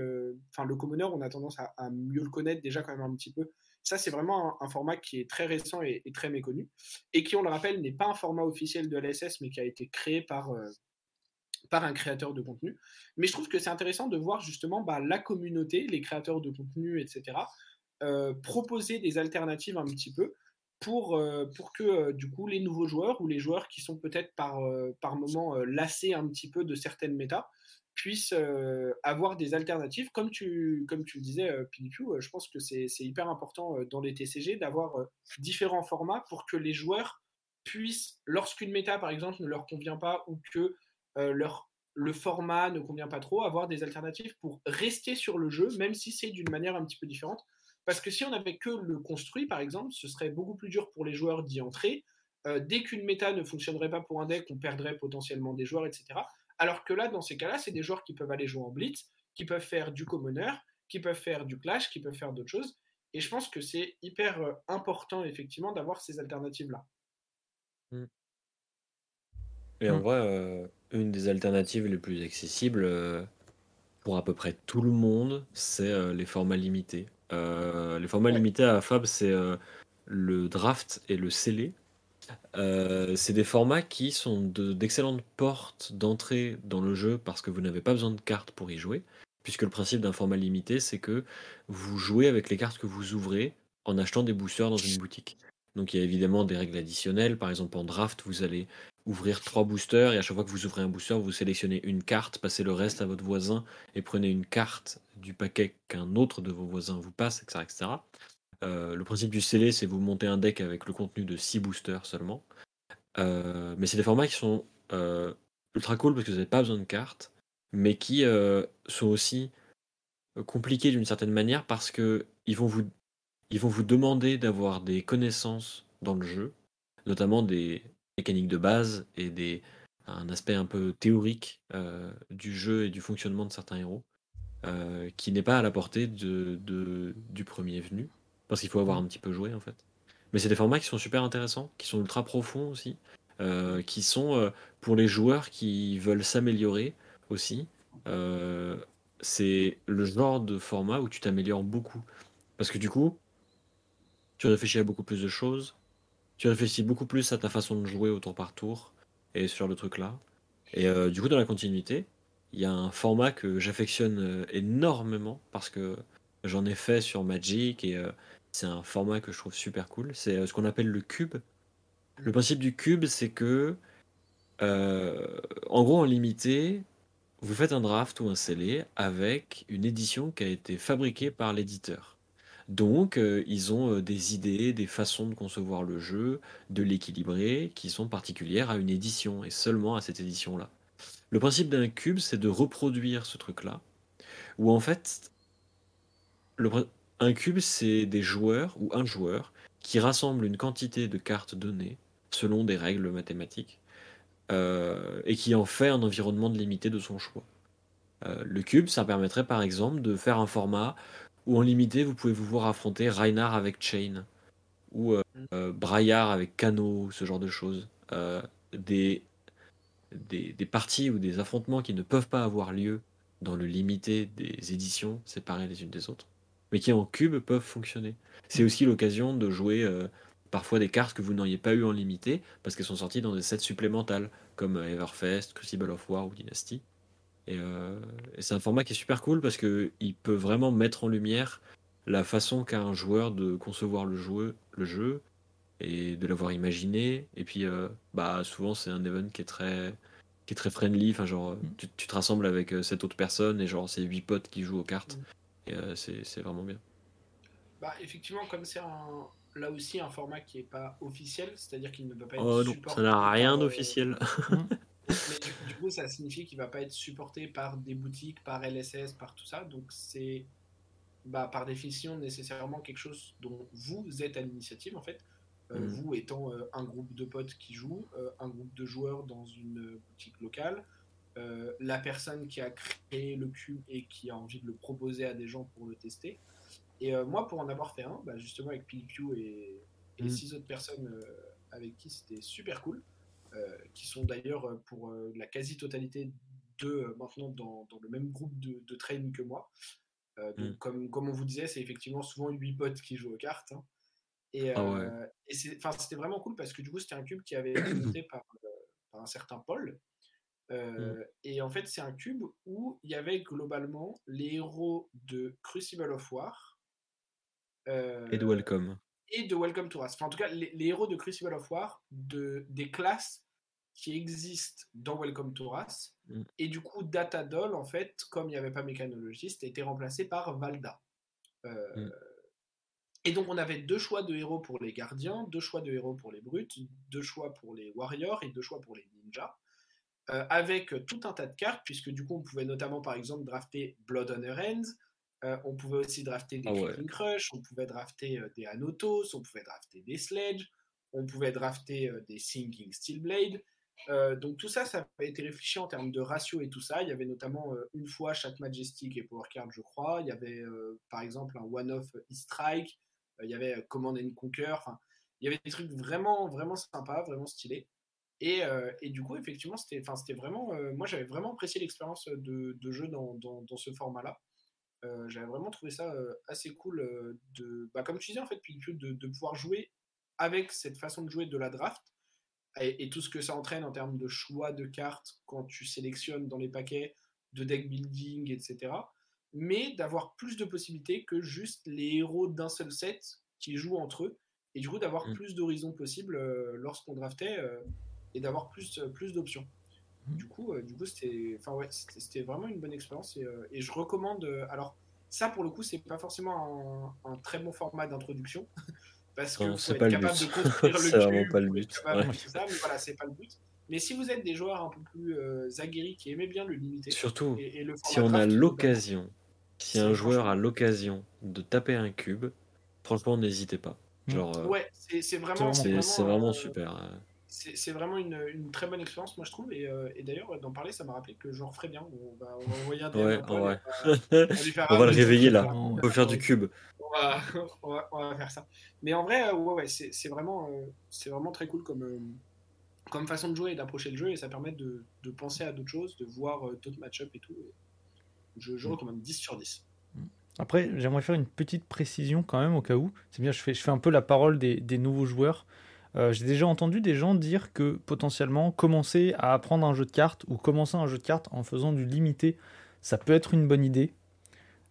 Enfin, le Commoner, on a tendance à, mieux le connaître déjà quand même un petit peu ça, c'est vraiment un, format qui est très récent et, très méconnu, et qui, on le rappelle, n'est pas un format officiel de l'SS, mais qui a été créé par, euh, par un créateur de contenu. Mais je trouve que c'est intéressant de voir justement bah, la communauté, les créateurs de contenu, etc., euh, proposer des alternatives un petit peu pour, euh, pour que du coup les nouveaux joueurs ou les joueurs qui sont peut-être par, par moment lassés un petit peu de certaines méta puissent euh, avoir des alternatives. Comme tu, comme tu le disais, euh, euh je pense que c'est hyper important euh, dans les TCG d'avoir différents formats pour que les joueurs puissent, lorsqu'une méta par exemple ne leur convient pas ou que leur, le format ne convient pas trop, avoir des alternatives pour rester sur le jeu, même si c'est d'une manière un petit peu différente. Parce que si on n'avait que le construit, par exemple, ce serait beaucoup plus dur pour les joueurs d'y entrer. dès qu'une méta ne fonctionnerait pas pour un deck, on perdrait potentiellement des joueurs, etc. Alors que là, dans ces cas-là, c'est des joueurs qui peuvent aller jouer en blitz, qui peuvent faire du commoner, qui peuvent faire du clash, qui peuvent faire d'autres choses. Et je pense que c'est hyper euh, important, effectivement, d'avoir ces alternatives-là. Mm. Et en Mm. vrai, euh, une des alternatives les plus accessibles euh, pour à peu près tout le monde, c'est euh, les formats limités. Euh, les formats Ouais. limités à Fab, c'est le draft et le scellé. C'est des formats qui sont de- d'excellentes portes d'entrée dans le jeu parce que vous n'avez pas besoin de cartes pour y jouer. Puisque le principe d'un format limité, c'est que vous jouez avec les cartes que vous ouvrez en achetant des boosters dans une boutique. Donc il y a évidemment des règles additionnelles. Par exemple, en draft, vous allez ouvrir trois boosters et à chaque fois que vous ouvrez un booster, vous sélectionnez une carte, passez le reste à votre voisin et prenez une carte du paquet qu'un autre de vos voisins vous passe, etc. etc. Euh, le principe du scellé, c'est vous montez un deck avec le contenu de 6 boosters seulement. Euh, mais c'est des formats qui sont euh, ultra cool parce que vous n'avez pas besoin de cartes, mais qui sont aussi compliqués d'une certaine manière parce que ils vont vous, ils vont vous demander d'avoir des connaissances dans le jeu, notamment des mécaniques de base et des, un aspect un peu théorique euh, du jeu et du fonctionnement de certains héros, euh, qui n'est pas à la portée de, de- du premier venu, parce qu'il faut avoir un petit peu joué en fait. Mais c'est des formats qui sont super intéressants, qui sont ultra profonds aussi, euh, qui sont pour les joueurs qui veulent s'améliorer aussi. c'est le genre de format où tu t'améliores beaucoup. Parce que du coup, tu réfléchis à beaucoup plus de choses, tu réfléchis beaucoup plus à ta façon de jouer au tour par tour et sur le truc là. Et euh, du coup, dans la continuité, il y a un format que j'affectionne euh, énormément parce que j'en ai fait sur Magic et euh, c'est un format que je trouve super cool. C'est ce qu'on appelle le cube. Le principe du cube, c'est que, en gros, en limité, vous faites un draft ou un scellé avec une édition qui a été fabriquée par l'éditeur. Donc, euh, ils ont euh, des idées, des façons de concevoir le jeu, de l'équilibrer, qui sont particulières à une édition et seulement à cette édition-là. Le principe d'un cube, c'est de reproduire ce truc-là, où en fait, un cube, c'est des joueurs ou un joueur qui rassemble une quantité de cartes données selon des règles mathématiques euh, et qui en fait un environnement de limité de son choix. Le cube, ça permettrait par exemple de faire un format où en limité vous pouvez vous voir affronter Reinhardt avec Chain ou euh, euh, Braillard avec Cano, ce genre de choses. Euh, des, des, parties ou des affrontements qui ne peuvent pas avoir lieu dans le limité des éditions séparées les unes des autres, mais qui en cube peuvent fonctionner. C'est aussi l'occasion de jouer parfois des cartes que vous n'auriez pas eu en limité parce qu'elles sont sorties dans des sets supplémentaires comme Everfest, Crucible of War ou Dynasty. Et, euh, et c'est un format qui est super cool parce que il peut vraiment mettre en lumière la façon qu'a un joueur de concevoir le jeu, le jeu et de l'avoir imaginé. Et puis, euh, bah, souvent, c'est un event qui est très, qui est très friendly. Enfin, genre, tu, tu te rassembles avec euh, cette autre personne et genre, c'est huit potes qui jouent aux cartes. Et euh, c'est vraiment bien. Bah, effectivement, comme c'est un- là aussi un format qui n'est pas officiel, c'est-à-dire qu'il ne peut pas être Oh non, ça n'a rien euh, d'officiel. Mais du, coup, ça signifie qu'il va pas être supporté par des boutiques, par LSS, par tout ça. Donc c'est bah, par définition nécessairement quelque chose dont vous êtes à l'initiative en fait. Euh, Mhm. Vous étant euh, un groupe de potes qui jouent, euh, un groupe de joueurs dans une boutique locale, la personne qui a créé le cube et qui a envie de le proposer à des gens pour le tester. Et moi, pour en avoir fait un, bah, justement avec PiliQ et, et Mhm. six autres personnes avec qui c'était super cool, qui sont d'ailleurs euh, pour euh, la quasi-totalité de euh, maintenant dans, dans le même groupe de, de train que moi. Euh, donc, Mm. comme, comme on vous disait, c'est effectivement souvent 8 potes qui jouent aux cartes. hein. Et, Ah ouais. euh, et c'est- enfin, c'était vraiment cool parce que du coup, c'était un cube qui avait été monté par, euh, par un certain Paul. Euh, Et en fait, c'est un cube où il y avait globalement les héros de Crucible of War. euh, Et de welcome. Et de Welcome to Us. Enfin, en tout cas, les, les héros de Crucible of War, de, des classes qui existent dans Welcome to Us. Mm. Et du coup, Datadol, en fait, comme il n'y avait pas mécanologiste, a été remplacé par Valda. Euh, Mm. Et donc, on avait deux choix de héros pour les gardiens, deux choix de héros pour les brutes, deux choix pour les warriors et deux choix pour les ninjas. Euh, avec tout un tas de cartes, puisque du coup, on pouvait notamment, par exemple, drafter Blood on her Hands. Euh, on pouvait aussi drafter des Ah ouais. Crush, on pouvait drafter euh, des Anotos, on pouvait drafter des Sledge, on pouvait drafter euh, des Sinking Steelblade. Euh, donc tout ça, ça a été réfléchi en termes de ratio et tout ça. Il y avait notamment une fois chaque Majestic et Power Card, je crois. Il y avait par exemple un one-off e-strike. il y avait Command and Conquer. Enfin, il y avait des trucs vraiment, vraiment sympas, vraiment stylés. Et, et du coup, effectivement, c'était, c'était vraiment. moi, j'avais vraiment apprécié l'expérience de, de, jeu dans, dans, dans ce format-là. J'avais vraiment trouvé ça assez cool de, bah, comme tu disais en fait, puis de, de pouvoir jouer avec cette façon de jouer de la draft et, tout ce que ça entraîne en termes de choix de cartes quand tu sélectionnes dans les paquets, de deck building, etc. Mais d'avoir plus de possibilités que juste les héros d'un seul set qui jouent entre eux. Et du coup, d'avoir mm. plus d'horizons possibles euh, lorsqu'on draftait euh, et d'avoir plus, euh, plus d'options. Mm. Du coup, du coup c'était enfin, ouais, c'était vraiment une bonne expérience. Et, et, je recommande. alors, ça, pour le coup, c'est pas forcément un, un très bon format d'introduction. Parce que c'est pas capable de construire le C'est vraiment pas le but. mais voilà, c'est pas le but. Mais si vous êtes des joueurs un peu plus euh, aguerris qui aimaient bien le limiter, surtout si on a l'occasion, si un joueur a l'occasion de taper un cube, franchement, n'hésitez pas. Mmh. Genre, euh, ouais, c'est vraiment, c'est vraiment, euh, super c'est vraiment une, une, très bonne expérience, moi je trouve. Et, euh, et d'ailleurs, d'en parler, ça m'a rappelé que je referais bien. On va, on va envoyer un ouais, ouais. on va le réveiller là. On va faire du cube. On va, on va, on va faire ça. Mais en vrai, ouais, ouais, c'est vraiment, euh, c'est vraiment très cool comme, euh, comme façon de jouer et d'approcher le jeu. Et ça permet de, de penser à d'autres choses, de voir d'autres match-up et tout. je, je mm. recommande 10 sur 10. Après, j'aimerais faire une petite précision quand même au cas où. C'est bien, je fais, je fais un peu la parole des, des nouveaux joueurs. Euh, j'ai déjà entendu des gens dire que potentiellement commencer à apprendre un jeu de cartes ou commencer un jeu de cartes en faisant du limité, ça peut être une bonne idée.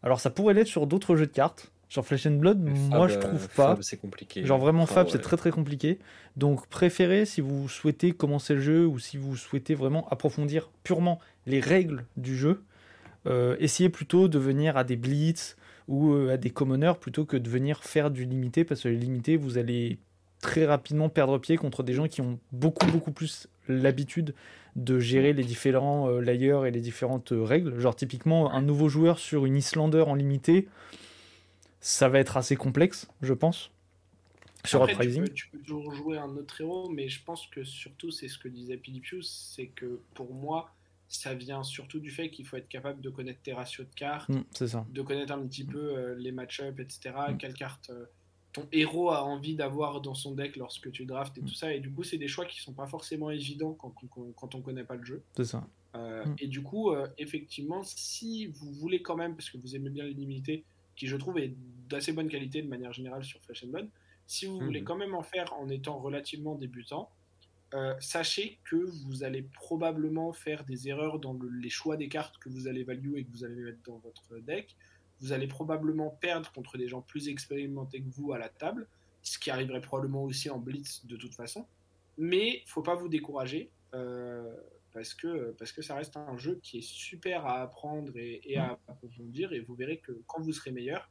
Alors ça pourrait l'être sur d'autres jeux de cartes. Sur Flesh and Blood, moi je euh, trouve pas. c'est compliqué. Genre vraiment Fab, c'est très très compliqué. Donc préférez si vous souhaitez commencer le jeu ou si vous souhaitez vraiment approfondir purement les règles du jeu, euh, essayez plutôt de venir à des blitz ou à des commoners plutôt que de venir faire du limité parce que les limités vous allez très rapidement perdre pied contre des gens qui ont beaucoup beaucoup plus l'habitude de gérer les différents euh, layers et les différentes euh, règles. Genre typiquement un nouveau joueur sur une Islander en limité, ça va être assez complexe, je pense. Sur Uprising. Tu, tu peux, toujours jouer un autre héros, mais je pense que surtout c'est ce que disait Pilipius, c'est que pour moi ça vient surtout du fait qu'il faut être capable de connaître tes ratios de cartes, mm, ça. de connaître un petit peu euh, les match-ups, etc. Mm. Quelle carte ton héros a envie d'avoir dans son deck lorsque tu drafts et tout ça. Et du coup, c'est des choix qui sont pas forcément évidents quand, quand, on connaît pas le jeu. C'est ça. Euh, mm. Et du coup, euh, effectivement, si vous voulez quand même, parce que vous aimez bien l'illimité, qui je trouve est d'assez bonne qualité de manière générale sur Flash and Blood, si vous voulez mm-hmm. quand même en faire en étant relativement débutant, euh, sachez que vous allez probablement faire des erreurs dans les choix des cartes que vous allez value et que vous allez mettre dans votre deck vous allez probablement perdre contre des gens plus expérimentés que vous à la table, ce qui arriverait probablement aussi en blitz de toute façon. Mais faut pas vous décourager euh, parce que parce que ça reste un jeu qui est super à apprendre et, à approfondir et vous verrez que quand vous serez meilleur,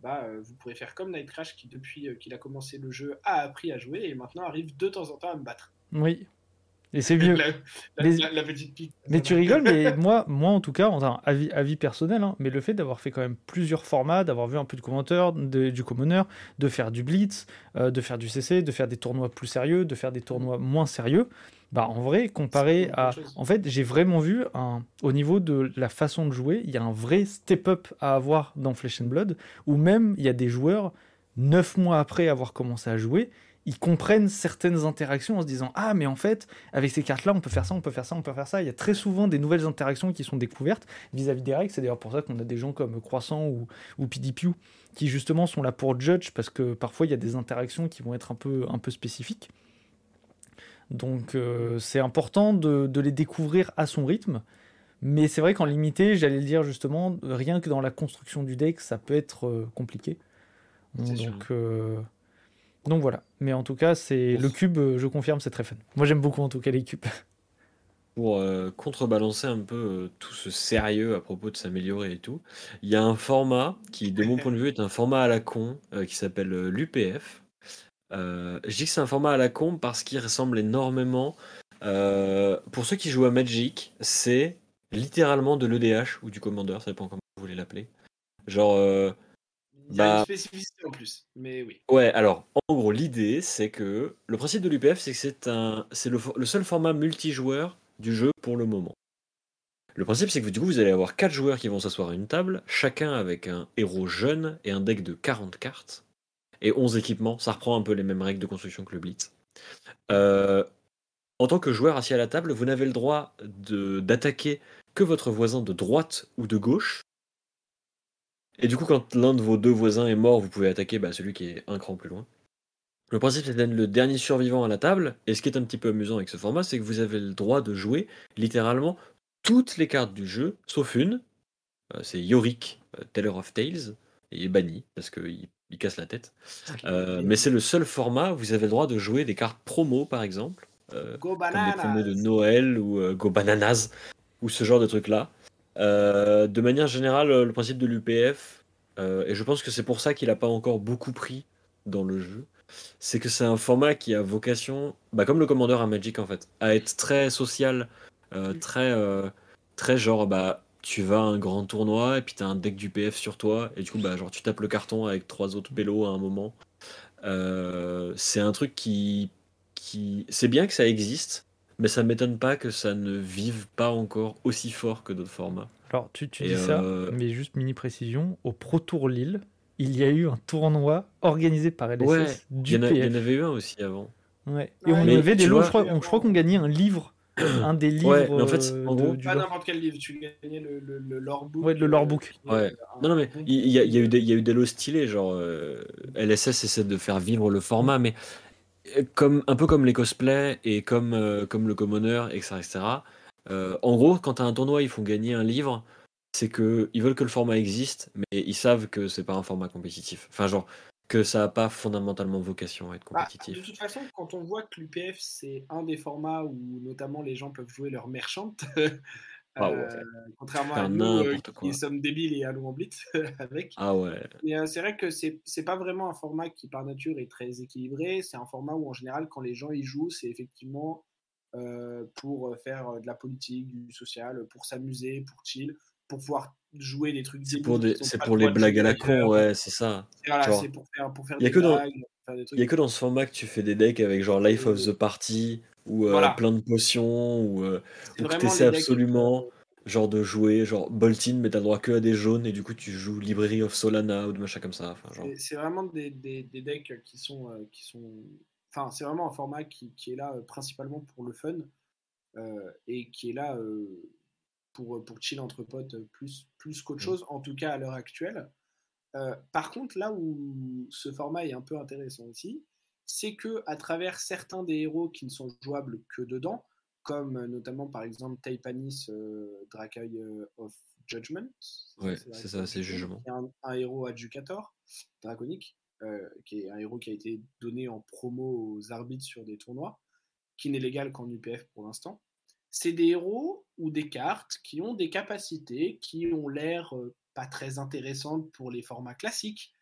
bah, euh, vous pourrez faire comme Night Crash qui depuis euh, qu'il a commencé le jeu a appris à jouer et maintenant arrive de temps en temps à me battre. Oui, et c'est mieux. mais, tu rigoles, mais moi, moi en tout cas, enfin, avis, avis personnel, hein, mais le fait d'avoir fait quand même plusieurs formats, d'avoir vu un peu de commentaires, du commoner, de faire du blitz, euh, de faire du CC, de faire des tournois plus sérieux, de faire des tournois moins sérieux, bah en vrai, comparé à. En fait, j'ai vraiment vu, un, au niveau de la façon de jouer, il y a un vrai step-up à avoir dans Flesh and Blood, où même il y a des joueurs, neuf mois après avoir commencé à jouer, ils comprennent certaines interactions en se disant ah mais en fait avec ces cartes là on peut faire ça on peut faire ça on peut faire ça. Il y a très souvent des nouvelles interactions qui sont découvertes vis-à-vis des règles. C'est d'ailleurs pour ça qu'on a des gens comme Croissant ou, ou PDPU qui justement sont là pour judge parce que parfois il y a des interactions qui vont être un peu un peu spécifiques. Donc euh, c'est important de, les découvrir à son rythme. Mais c'est vrai qu'en limité j'allais le dire justement rien que dans la construction du deck ça peut être euh, compliqué. Donc euh, donc voilà. Mais en tout cas, c'est le cube, euh, je confirme, c'est très fun. Moi, j'aime beaucoup en tout cas les cubes. Pour euh, contrebalancer un peu euh, tout ce sérieux à propos de s'améliorer et tout, il y a un format qui, de mon point de vue, est un format à la con qui s'appelle l'UPF. je dis que c'est un format à la con parce qu'il ressemble énormément. pour ceux qui jouent à Magic, c'est littéralement de l'EDH ou du Commander, ça dépend comment vous voulez l'appeler. Genre Il y a Bah- une spécificité en plus, mais oui. Ouais, alors, en gros, l'idée, c'est que le principe de l'UPF, c'est que c'est un, c'est le, seul format multijoueur du jeu pour le moment. Le principe, c'est que du coup, vous allez avoir quatre joueurs qui vont s'asseoir à une table, chacun avec un héros jeune et un deck de 40 cartes, et 11 équipements. Ça reprend un peu les mêmes règles de construction que le Blitz. Euh, en tant que joueur assis à la table, vous n'avez le droit d'attaquer que votre voisin de droite ou de gauche. Et du coup, quand l'un de vos deux voisins est mort, vous pouvez attaquer bah, celui qui est un cran plus loin. Le principe, c'est d'être le dernier survivant à la table. Et ce qui est un petit peu amusant avec ce format, c'est que vous avez le droit de jouer littéralement toutes les cartes du jeu, sauf une. Euh, c'est Yorick, euh, Teller of Tales. Il est banni parce qu'il il casse la tête. Euh, mais c'est le seul format où vous avez le droit de jouer des cartes promo, par exemple. Go comme des promos de Noël ou Go Bananas ou ce genre de trucs là. Euh, de manière générale, euh, le principe de l'UPF, euh, et je pense que c'est pour ça qu'il n'a pas encore beaucoup pris dans le jeu, c'est que c'est un format qui a vocation, bah, comme le commandeur à Magic en fait, à être très social, euh, Mm. très, euh, très genre, bah, tu vas à un grand tournoi et puis tu as un deck d'UPF sur toi, et du coup, bah, genre, tu tapes le carton avec trois autres pélos à un moment. Euh, c'est un truc qui, qui. C'est bien que ça existe, mais ça m'étonne pas que ça ne vive pas encore aussi fort que d'autres formats. Alors, tu, dis ça, euh, mais juste mini précision, au Pro Tour Lille, il y a eu un tournoi organisé par LSS Ouais, Il du il y en avait eu un aussi avant. Ouais. Et Ouais, on mais avait des lots, je crois, qu'on gagnait un livre, un des livres Ouais, mais en fait, euh, en de- gros- du Pas n'importe quel livre, tu gagnais le, le, le lore book. Ouais, le lore book. Ouais. Non, non, mais il y, a, il y a eu des, il y a eu des lots stylés, genre euh, LSS essaie de faire vivre le format, mais euh, comme, un peu comme les cosplays et comme, euh, comme le commoner, etc. etc. euh, en gros, quand tu as un tournoi, ils font gagner un livre, c'est que ils veulent que le format existe, mais ils savent que c'est pas un format compétitif. Enfin, genre, que ça n'a pas fondamentalement vocation à être Bah, de compétitif. toute façon, quand on voit que l'UPF, c'est un des formats où notamment les gens peuvent jouer leur merchante, Ah euh, ouais. contrairement Faire à nous euh, quoi. qui sommes débiles et allons en blitz avec. Ah ouais. Mais euh, c'est vrai que c'est c'est pas vraiment un format qui par nature est très équilibré. C'est un format où en général, quand les gens y jouent, c'est effectivement euh, pour faire euh, de la politique, du social, pour s'amuser, pour chill, pour pouvoir jouer des trucs. C'est pour, des, c'est pour le les blagues à la con, ouais, c'est ça. Voilà, pour faire, pour faire y a des que dans- blagues, faire trucs. Il y a que dans ce format que tu fais des decks avec genre Life of the Party ou euh, Voilà. plein de potions ou, euh, ou que t'essaies absolument genre de jouer genre Boltin mais t'as droit que à des jaunes et du coup tu joues Library of Solana ou de machin comme ça. Genre. C'est- vraiment des, des, des decks qui sont, euh, qui sont. Enfin, c'est vraiment un format qui, qui est là euh, principalement pour le fun euh, et qui est là pour, pour chill entre potes plus, plus qu'autre Mm. chose, en tout cas à l'heure actuelle. Par contre, là où ce format est un peu intéressant aussi, c'est que à travers certains des héros qui ne sont jouables que dedans, comme euh, notamment par exemple Taipanis euh, Drakei euh, of Judgment, Ouais, c'est ça, c'est jugement. qui est un, un héros adjucator draconique, euh, qui est un héros qui a été donné en promo aux arbitres sur des tournois, qui n'est légal qu'en UPF pour l'instant. C'est des héros ou des cartes qui ont des capacités qui ont l'air euh, pas très intéressantes pour les formats classiques,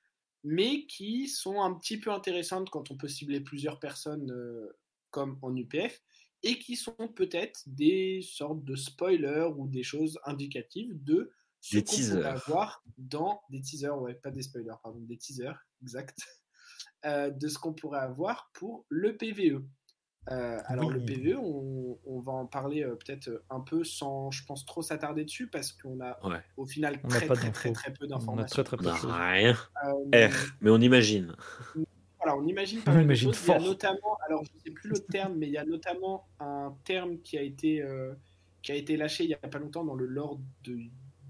mais qui sont un petit peu intéressantes quand on peut cibler plusieurs personnes euh, comme en UPF, et qui sont peut-être des sortes de spoilers ou des choses indicatives de ce qu'on pourrait teasers. avoir dans des teasers, ouais, pas des spoilers, pardon, des teasers, exact, euh, de ce qu'on pourrait avoir pour le PVE. Euh, alors le. PVE, on, on va en parler euh, peut-être un peu sans, je pense, trop s'attarder dessus parce qu'on a Ouais. au final On très pas très, très très peu On a d'informations. très très peu de a choses. rien. Euh, R, mais on imagine. voilà, on imagine pas On imagine choses. Il y a fort. notamment, alors je sais plus le terme, mais il y a notamment un terme qui a été euh, qui a été lâché il y a pas longtemps dans le lore de,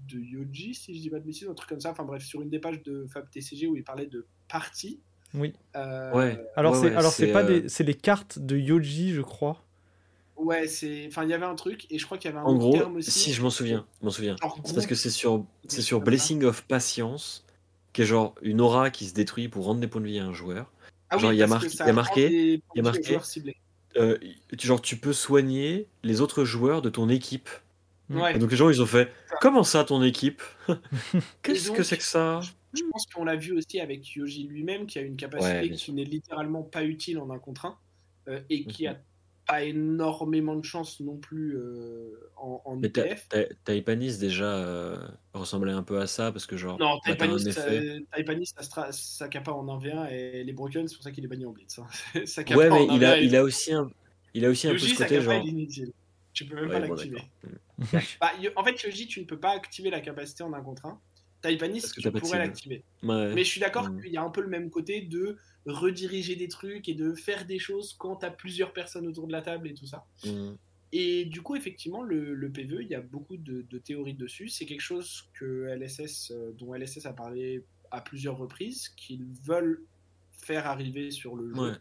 de Yoji, si je dis pas de bêtises, un truc comme ça. Enfin bref, sur une des pages de Fab TCG où il parlait de partie. Oui. Euh, Ouais. Alors Ouais, c'est ouais, alors c'est c'est, pas euh, des c'est les cartes de Yoji, je crois. Ouais, c'est. Enfin, il y avait un truc et je crois qu'il y avait un En autre gros, terme aussi. si je m'en souviens, je m'en souviens. C'est parce que c'est sur, c'est sur. Blessing of Patience, qui est genre une aura qui se détruit pour rendre des points de vie à un joueur. Ah genre, il y a parce mar- que ça il y a marqué- il y a marqué-. Euh, tu- genre, tu peux soigner les autres joueurs de ton équipe. Ouais. Et donc les gens, ils ont fait Comment ça, ton équipe? Qu'est-ce que c'est que ça? Je pense qu'on l'a vu aussi avec Yoji lui-même, qui a une capacité Ouais, qui n'est littéralement pas utile en un contre un, euh, et qui Mhm. a pas énormément de chance non plus euh, en, en Mais IPF. Ta- Taipanis déjà euh, ressemblait un peu à ça parce que genre Non, bah, Taipanis, ça, effet. Taipanis, ça, kappa en 1v1 et les Broken, c'est pour ça qu'il est banni en Blitz. hein. Ouais, en mais il a, 1v1 et il a aussi un, il a aussi un peu ce ça côté genre. il est inutile. Tu peux même Ouais, pas bon, l'activer. Bah, en fait, Yoji, tu ne peux pas activer la capacité en un contre un. Taipanis, tu t'as pourrais l'activer. Ouais. Mais je suis d'accord Mm. qu'il y a un peu le même côté de rediriger des trucs et de faire des choses quand tu as plusieurs personnes autour de la table et tout ça. Mm. Et du coup, effectivement, le, le PvE, il y a beaucoup de, de théories dessus. C'est quelque chose que LSS, euh, dont LSS a parlé à plusieurs reprises, qu'ils veulent faire arriver sur le jeu. Ouais.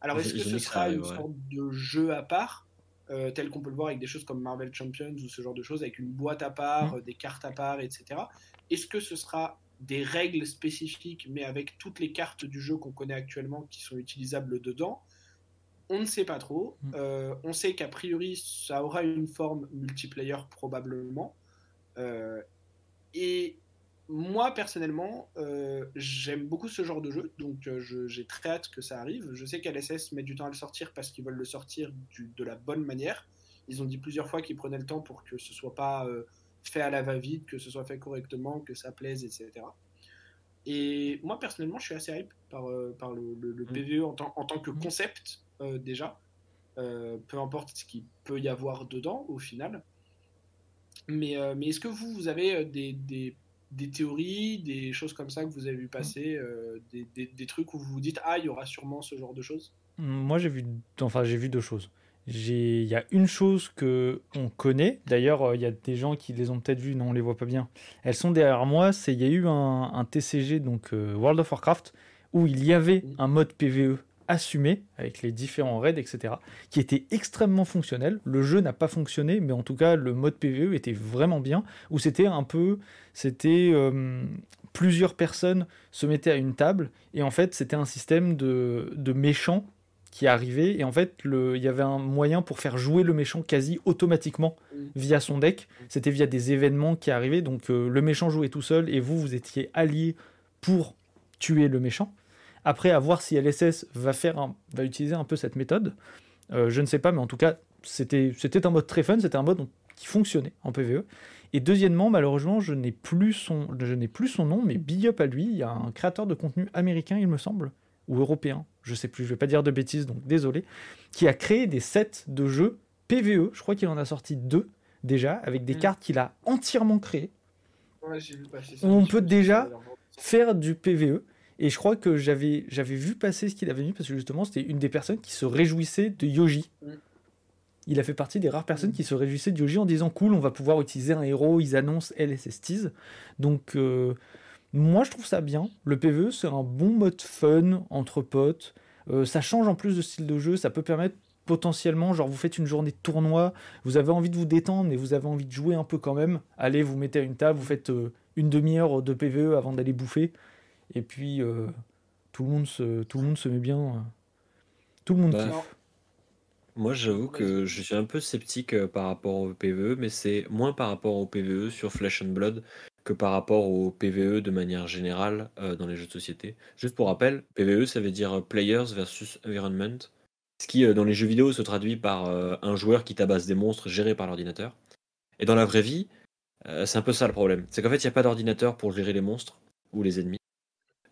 Alors, est-ce que ce sera une ouais. sorte de jeu à part, euh, tel qu'on peut le voir avec des choses comme Marvel Champions ou ce genre de choses, avec une boîte à part, Mm. euh, des cartes à part, etc. Est-ce que ce sera des règles spécifiques, mais avec toutes les cartes du jeu qu'on connaît actuellement qui sont utilisables dedans on ne sait pas trop. Mm. Euh, on sait qu'a priori, ça aura une forme multiplayer probablement. Euh, et moi, personnellement, euh, j'aime beaucoup ce genre de jeu, donc j'ai très hâte que ça arrive. Je sais qu'LSS met du temps à le sortir parce qu'ils veulent le sortir du- de la bonne manière. Ils ont dit plusieurs fois qu'ils prenaient le temps pour que ce soit pas fait à la va-vite, que ce soit fait correctement, que ça plaise, etc. Et moi, personnellement, je suis assez hype par, euh, par le, le- le Mm. PVE en tant, en tant que Mm. concept, euh, déjà. Euh, peu importe ce qu'il peut y avoir dedans, au final. Mais, euh, mais est-ce que vous, vous avez des, des, des théories, des choses comme ça que vous avez vu passer, euh, des, des, des trucs où vous vous dites, ah, il y aura sûrement ce genre de choses? Moi, j'ai vu, enfin, j'ai vu deux choses. Il y a une chose que on connaît. D'ailleurs, euh, il y a des gens qui les ont peut-être vues, non, on les voit pas bien. Elles sont derrière moi. C'est il y a eu un, un TCG, donc euh, World of Warcraft, où il y avait un mode PVE assumé avec les différents raids, etc., qui était extrêmement fonctionnel. Le jeu n'a pas fonctionné, mais en tout cas, le mode PVE était vraiment bien. Où c'était un peu, c'était euh, plusieurs personnes se mettaient à une table et en fait, c'était un système de, de méchants qui arrivait et en fait il y avait un moyen pour faire jouer le méchant quasi automatiquement Mm. via son deck. C'était via des événements qui arrivaient. Donc euh, le méchant jouait tout seul et vous vous étiez alliés pour tuer le méchant. Après à voir si LSS va faire un- va utiliser un peu cette méthode. Euh, je ne sais pas mais en tout cas c'était c'était un mode très fun. C'était un mode qui fonctionnait en PvE et deuxièmement malheureusement je n'ai plus son je n'ai plus son nom mais big up à lui. Il y a un créateur de contenu américain il me semble ou européen, je sais plus, je vais pas dire de bêtises, donc désolé, qui a créé des sets de jeux PVE, je crois qu'il en a sorti deux déjà, avec des Mm. cartes qu'il a entièrement créées, Ouais, j'ai vu passer ça. On peut déjà faire du PVE, et je crois que j'avais j'avais vu passer ce qu'il avait mis, parce que justement c'était une des personnes qui se réjouissait de Yoji. Mm. Il a fait partie des rares personnes Mm. qui se réjouissaient de Yoji en disant cool, on va pouvoir utiliser un héros, ils annoncent LSS Tease. Donc euh, moi je trouve ça bien. Le PvE c'est un bon mode fun entre potes. Euh, ça change en plus de style de jeu, ça peut permettre potentiellement, genre vous faites une journée de tournoi, vous avez envie de vous détendre, mais vous avez envie de jouer un peu quand même. Allez, vous mettez à une table, vous faites euh, une demi-heure de PvE avant d'aller bouffer, et puis euh, tout, le monde se, tout le monde se met bien. tout le monde Bah, kiffe. Moi, j'avoue que je suis un peu sceptique par rapport au PvE, mais c'est moins par rapport au PvE sur Flesh and Blood que par rapport au PvE de manière générale euh, dans les jeux de société. Juste pour rappel, PvE, ça veut dire euh, Players versus Environment, ce qui euh, dans les jeux vidéo se traduit par un joueur qui tabasse des monstres gérés par l'ordinateur. Et dans la vraie vie, c'est un peu ça le problème. C'est qu'en fait, il n'y a pas d'ordinateur pour gérer les monstres ou les ennemis.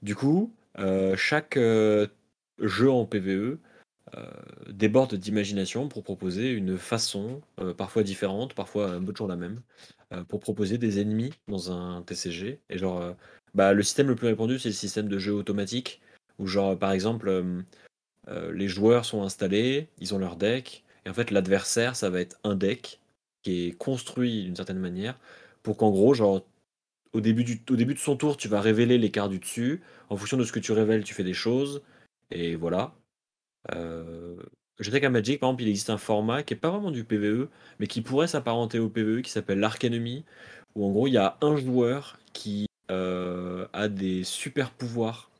Du coup, chaque jeu en PvE déborde d'imagination pour proposer une façon, parfois différente, parfois un peu toujours la même, pour proposer des ennemis dans un TCG. Et genre, euh, bah, le système le plus répandu, c'est le système de jeu automatique, où genre, par exemple, euh, euh, les joueurs sont installés, ils ont leur deck, et en fait, l'adversaire, ça va être un deck qui est construit d'une certaine manière, pour qu'en gros, genre, au début, du, au début de son tour, tu vas révéler les cartes du dessus. En fonction de ce que tu révèles, tu fais des choses. Et voilà. Euh, je sais qu'à Magic, par exemple, il existe un format qui est pas vraiment du PvE, mais qui pourrait s'apparenter au PvE, qui s'appelle l'Arc Enemy, où en gros, il y a un joueur qui euh, a des super pouvoirs.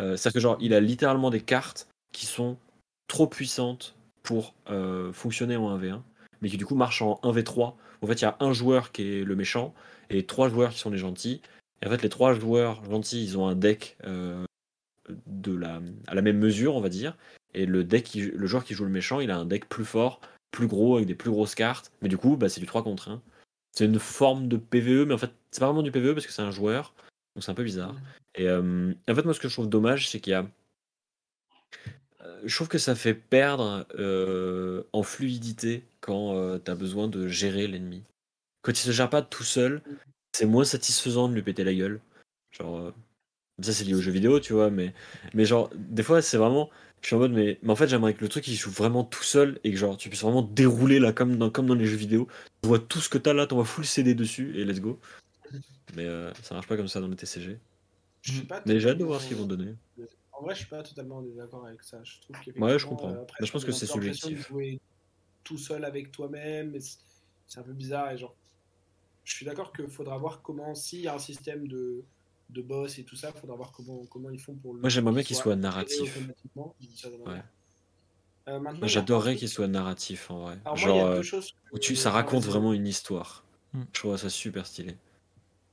Euh, C'est-à-dire que genre, il a littéralement des cartes qui sont trop puissantes pour euh, fonctionner en 1v1, mais qui du coup marchent en 1v3. En fait, il y a un joueur qui est le méchant et trois joueurs qui sont les gentils. Et en fait, les trois joueurs gentils, ils ont un deck euh, de à la même mesure, on va dire. Et le deck, qui- le joueur qui joue le méchant, il a un deck plus fort, plus gros, avec des plus grosses cartes. Mais du coup, bah, c'est du 3 contre 1. C'est une forme de PVE, mais en fait, c'est pas vraiment du PVE parce que c'est un joueur. Donc c'est un peu bizarre. Et euh, en fait, moi, ce que je trouve dommage, c'est qu'il y a. euh, Je trouve que ça fait perdre euh, en fluidité quand tu as besoin de gérer l'ennemi. Quand il se gère pas tout seul, c'est moins satisfaisant de lui péter la gueule. Genre, euh, ça c'est lié aux jeux vidéo, tu vois, mais, mais genre, des fois c'est vraiment. Je suis en mode, mais, mais en fait, j'aimerais que le truc il joue vraiment tout seul et que genre, tu puisses vraiment dérouler là, comme dans, comme dans les jeux vidéo. Tu vois tout ce que t'as là, t'envoies full CD dessus et let's go. Mais euh, ça marche pas comme ça dans les TCG. Je suis pas Mais j'ai hâte de voir ce qu'ils vont donner. En vrai, je suis pas totalement d'accord avec ça. Je trouve Ouais, je comprends. euh, après, je pense que c'est subjectif. jouer tout seul avec toi-même, c'est un peu bizarre. Et genre, je suis d'accord qu'il faudra voir comment, s'il y a un système de, de boss et tout ça, il faudra voir comment, comment ils font pour le. Moi, j'aimerais bien qu'il soit narratif. d'une Ouais. Euh, J'adorerais qu'il soit narratif en vrai. Alors, moi, il y Genre, a deux euh, choses où tu, ça raconte vraiment une histoire. Hmm. Je trouve ça super stylé.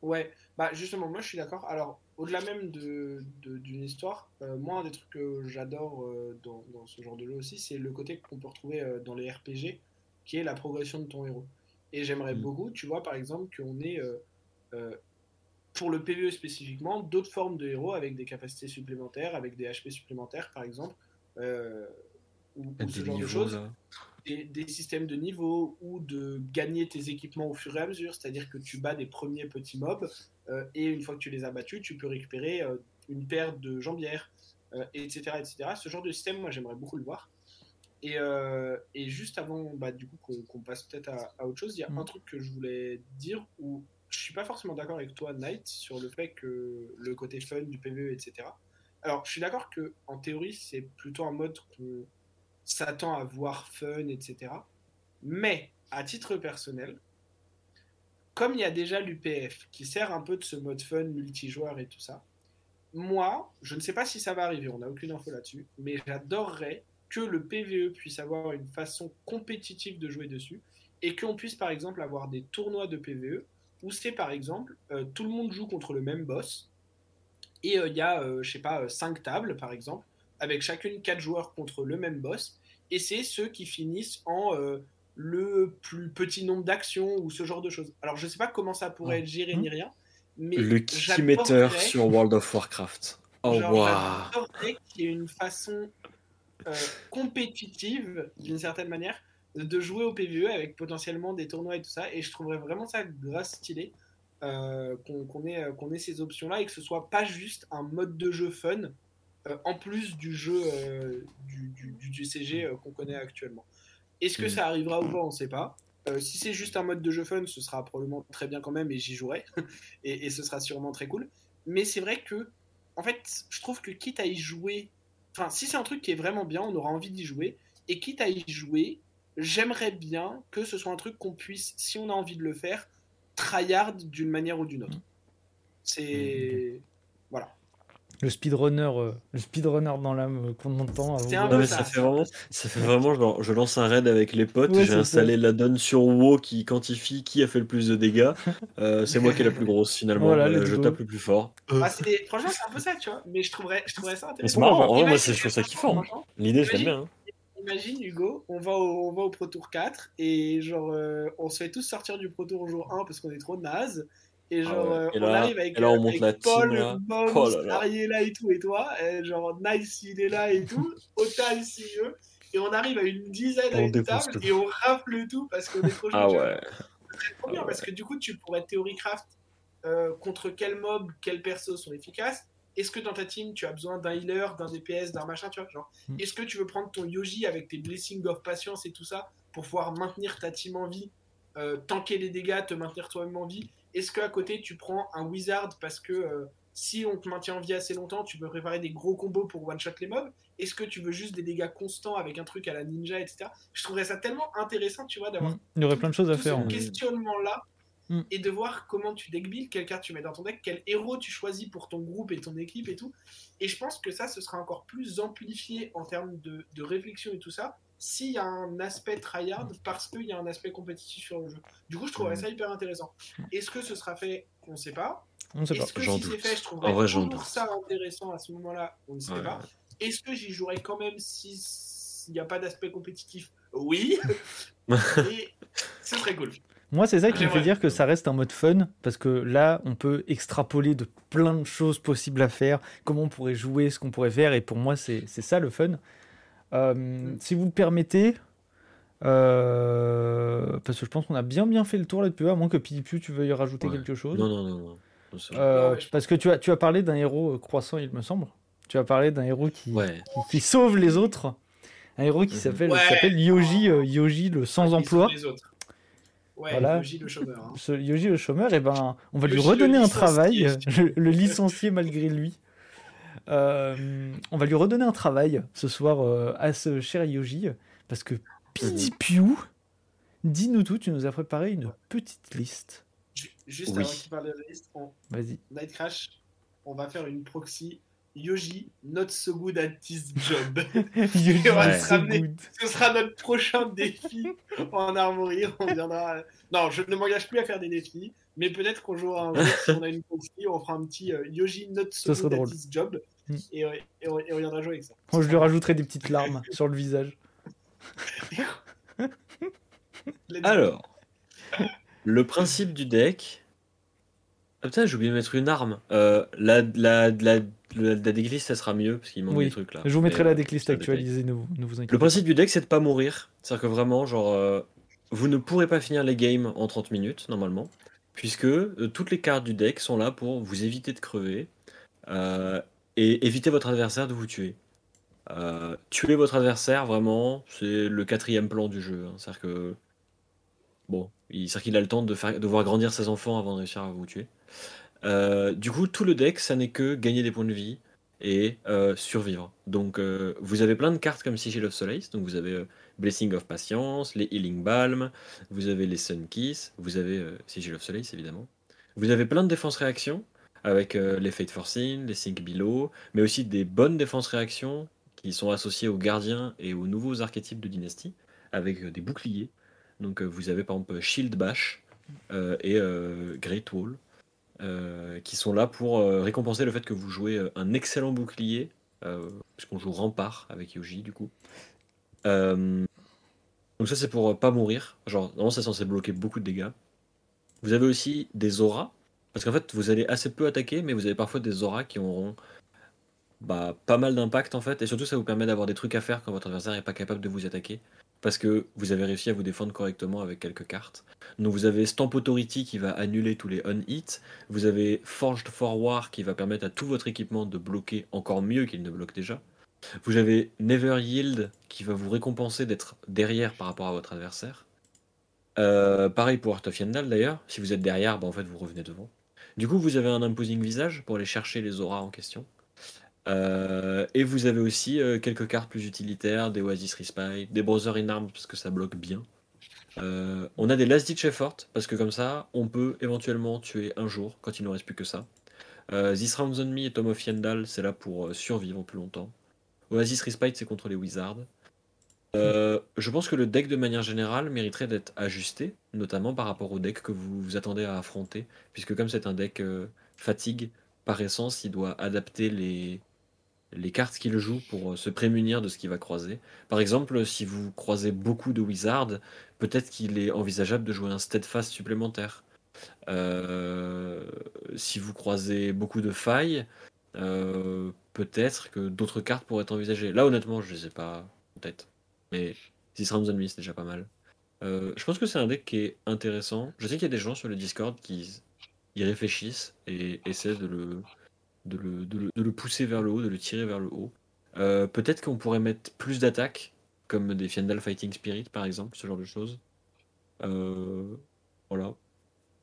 Ouais, bah justement, moi je suis d'accord. Alors, au-delà même de, de- d'une histoire, euh, moi, un des trucs que j'adore euh, dans, dans ce genre de jeu aussi, c'est le côté qu'on peut retrouver euh, dans les RPG, qui est la progression de ton héros. Et j'aimerais Mm. beaucoup, tu vois, par exemple, qu'on ait, euh, euh, pour le PvE spécifiquement, d'autres formes de héros avec des capacités supplémentaires, avec des HP supplémentaires, par exemple, euh, ou, ce genre de choses des, des systèmes de niveau ou de gagner tes équipements au fur et à mesure, c'est-à-dire que tu bats des premiers petits mobs euh, et une fois que tu les as battus, tu peux récupérer euh, une paire de jambières, euh, etc., etc. Ce genre de système, moi, j'aimerais beaucoup le voir. Et, euh, et juste avant, bah, du coup, qu'on passe peut-être à, à autre chose, il y a Mm. un truc que je voulais dire où je suis pas forcément d'accord avec toi, Knight, sur le fait que le côté fun du PvE, etc. Alors, je suis d'accord que en théorie, c'est plutôt un mode qu'on s'attend à voir fun, etc. Mais, à titre personnel, comme il y a déjà l'UPF qui sert un peu de ce mode fun multijoueur et tout ça, moi, je ne sais pas si ça va arriver, on n'a aucune info là-dessus, mais j'adorerais que le PVE puisse avoir une façon compétitive de jouer dessus et qu'on puisse par exemple avoir des tournois de PVE où c'est par exemple euh, tout le monde joue contre le même boss et euh, il y a, euh, je sais pas, 5 tables par exemple avec chacune 4 joueurs contre le même boss et c'est ceux qui finissent en le plus petit nombre d'actions ou ce genre de choses. Alors je sais pas comment ça pourrait être géré ni rien, mais Le j'adorerais- sur World of Warcraft. Oh, qu'il y ait une façon euh, compétitive, d'une certaine manière, de jouer au PvE avec potentiellement des tournois et tout ça. Et je trouverais vraiment ça grave stylé euh, qu'on qu'on ait, euh, qu'on ait ces options-là et que ce soit pas juste un mode de jeu fun euh, en plus du jeu euh, du, du, du- du CG qu'on connaît actuellement. Est-ce que Mm. ça arrivera ou pas On ne sait pas. Si c'est juste un mode de jeu fun, ce sera probablement très bien quand même et j'y jouerai. et, et ce sera sûrement très cool. Mais c'est vrai que, en fait, je trouve que quitte à y jouer, enfin, si c'est un truc qui est vraiment bien, on aura envie d'y jouer. Et quitte à y jouer, j'aimerais bien que ce soit un truc qu'on puisse, si on a envie de le faire, tryhard d'une manière ou d'une autre. C'est. Voilà. Le speedrunner, euh, le speedrunner dans l'âme euh, qu'on entend. avant Non, peu mais ça. ça fait vraiment, ça fait vraiment genre, je lance un raid avec les potes, Ouais, j'ai installé la donne sur WoW qui quantifie qui a fait le plus de dégâts. Euh, c'est moi qui ai la plus grosse finalement. Voilà, Euh, je tape le plus fort. Ah, Franchement, c'est un peu ça, tu vois. Mais je trouverais, je trouverais ça Mais intéressant. c'est marrant, en vrai, moi je trouve ça kiffant. hein. L'idée, je l'aime bien. hein. Imagine Hugo, on va au, on va au Pro Tour 4 et genre euh, on se fait tous sortir du Pro Tour jour 1 parce qu'on est trop naze. Et genre Ah ouais. Et on là- arrive avec, là, on monte avec la team, Paul, là. Bones, Oh là. Ariella et tout et toi? Et genre Nice il est là et tout, Otal si eux. Et on arrive à une dizaine à On une défonce table tout. et on rafle tout parce qu'on est trop Ah ouais. C'est trop Ah bien ouais. parce que du coup tu pourrais Theorycraft euh, contre quel mob, quels persos sont efficaces. Est-ce que dans ta team tu as besoin d'un healer, d'un DPS, d'un machin, tu vois genre, Mm. Est-ce que tu veux prendre ton Yoji avec tes Blessing of Patience et tout ça pour pouvoir maintenir ta team en vie, euh, tanker les dégâts, te maintenir toi-même en vie? Est-ce qu'à côté tu prends un Wizard parce que euh, si on te maintient en vie assez longtemps, tu peux préparer des gros combos pour one-shot les mobs? Est-ce que tu veux juste des dégâts constants avec un truc à la ninja, etc. Je trouverais ça tellement intéressant, tu vois, d'avoir Mm. Il y aurait plein de choses à faire. ce hein. questionnement-là Mm. et de voir comment tu deck build, quelle carte tu mets dans ton deck, quel héros tu choisis pour ton groupe et ton équipe et tout. Et je pense que ça, ce sera encore plus amplifié en termes de, de réflexion et tout ça, s'il y a un aspect tryhard parce qu'il y a un aspect compétitif sur le jeu. Du coup, je trouverais ça hyper intéressant. Est-ce que ce sera fait? On ne sait pas. On ne sait pas. Est-ce que J'en si c'est doute. fait, je trouverais En vrai, j'en toujours doute. ça intéressant à ce moment-là? On ne sait Ouais. pas. Est-ce que j'y jouerai quand même s'il n'y a pas d'aspect compétitif? Oui. Et ce serait cool. Moi, c'est ça qui me fait dire que ça reste un mode fun, parce que là, on peut extrapoler de plein de choses possibles à faire, comment on pourrait jouer, ce qu'on pourrait faire, et pour moi, c'est c'est ça le fun. Euh, Si vous le permettez, euh, parce que je pense qu'on a bien bien fait le tour là-dessus, à moins que Pidipu, tu veuilles rajouter Ouais. quelque chose. Non, non, non. Euh, je- Parce que tu as, tu as parlé d'un héros croissant, il me semble. Tu as parlé d'un héros qui, Ouais. qui, qui sauve les autres. Un héros qui Mhm. s'appelle Ouais. qui s'appelle Yoji, euh, Yoji le sans emploi. les autres. Ouais, Voilà. Yoji le chômeur. hein. Ce Yoji le chômeur, et ben, on va lui Yoji redonner un travail, le, le licencier malgré lui. Euh, on va lui redonner un travail ce soir euh, à ce cher Yoji, parce que Pidipiu, dis-nous tout, tu nous as préparé une petite liste. Ju- Juste Oui. avant qu'il parle de la liste, on... Vas-y. Night Crash, on va faire une proxy Yoji, not so good at this job. Yoji on va Ouais. se so ramener. good. Ce sera notre prochain défi en armorie. On viendra. Non, je ne m'engage plus à faire des défis, mais peut-être qu'on jouera un jour si on a une proxy, on fera un petit euh, Yoji, not so good at this job, Mm. et, euh, et on, et on viendra jouer avec ça. Je lui rajouterai des petites larmes sur le visage. Alors, le principe du deck. Ah putain, j'ai oublié de mettre une arme. Euh, la, la, la, la, decklist, ça sera mieux parce qu'il manque Oui. des trucs là. Je vous mettrai Mais, la euh, decklist actualisée, ne vous, ne vous Le inquiétez pas. principe du deck, c'est de pas mourir. C'est-à-dire que vraiment, genre, euh, vous ne pourrez pas finir les games en 30 minutes, normalement, puisque euh, toutes les cartes du deck sont là pour vous éviter de crever et éviter votre adversaire de vous tuer. Tuer votre adversaire, vraiment, c'est le quatrième plan du jeu. hein. C'est-à-dire que. Bon, il- c'est-à-dire qu'il a le temps de, faire, de voir grandir ses enfants avant de réussir à vous tuer. Euh, du coup, tout le deck, ça n'est que gagner des points de vie et euh, survivre. Donc, euh, vous avez plein de cartes comme Sigil of Solace. Donc, vous avez Blessing of Patience, les Healing Balm, vous avez les Sun Kiss, vous avez Sigil of Solace évidemment. Vous avez plein de défenses réactions avec les Fate Forcing, les Sync Below, mais aussi des bonnes défenses réactions qui sont associées aux gardiens et aux nouveaux archétypes de dynastie avec des boucliers. Donc, euh, vous avez par exemple Shield Bash euh, et euh, Great Wall. qui sont là pour récompenser le fait que vous jouez un excellent bouclier, puisqu'on joue rempart avec Yoji du coup. Donc ça c'est pour pas mourir, genre normalement c'est censé bloquer beaucoup de dégâts. Vous avez aussi des auras, parce qu'en fait vous allez assez peu attaquer, mais vous avez parfois des auras qui auront bah, pas mal d'impact en fait, et surtout ça vous permet d'avoir des trucs à faire quand votre adversaire n'est pas capable de vous attaquer, parce que vous avez réussi à vous défendre correctement avec quelques cartes. Donc vous avez Stamp Authority qui va annuler tous les on-hit, vous avez Forged for War qui va permettre à tout votre équipement de bloquer encore mieux qu'il ne bloque déjà. Vous avez Never Yield qui va vous récompenser d'être derrière par rapport à votre adversaire. Euh, pareil pour Art of Yandal d'ailleurs, si vous êtes derrière, bah, en fait vous revenez devant. Du coup vous avez un Imposing Visage pour aller chercher les auras en question. Euh, et vous avez aussi euh, quelques cartes plus utilitaires, des Oasis Respite, des Brother in Arms parce que ça bloque bien. Euh, on a des Last Ditch Effort parce que comme ça, on peut éventuellement tuer un jour quand il ne reste plus que ça. This Rounds on Me et Tom of Yandal, c'est là pour survivre plus longtemps. Oasis Respite, c'est contre les Wizards. Je pense que le deck de manière générale mériterait d'être ajusté, notamment par rapport au deck que vous vous attendez à affronter, puisque comme c'est un deck fatigue, par essence, il doit adapter les, les cartes qu'il joue pour euh, se prémunir de ce qu'il va croiser. Par exemple, si vous croisez beaucoup de Wizards, peut-être qu'il est envisageable de jouer un Steadfast supplémentaire. Euh, si vous croisez beaucoup de failles, euh, peut-être que d'autres cartes pourraient être envisagées. Là, honnêtement, je ne les ai pas en tête. Mais This Rounds on Me, c'est déjà pas mal. Je pense que c'est un deck qui est intéressant. Je sais qu'il y a des gens sur le Discord qui y réfléchissent et essaient de le, de le, de le, de le pousser vers le haut, de le tirer vers le haut. Euh, peut-être qu'on pourrait mettre plus d'attaques, comme des Fiandal Fighting Spirit par exemple, ce genre de choses. Euh, voilà.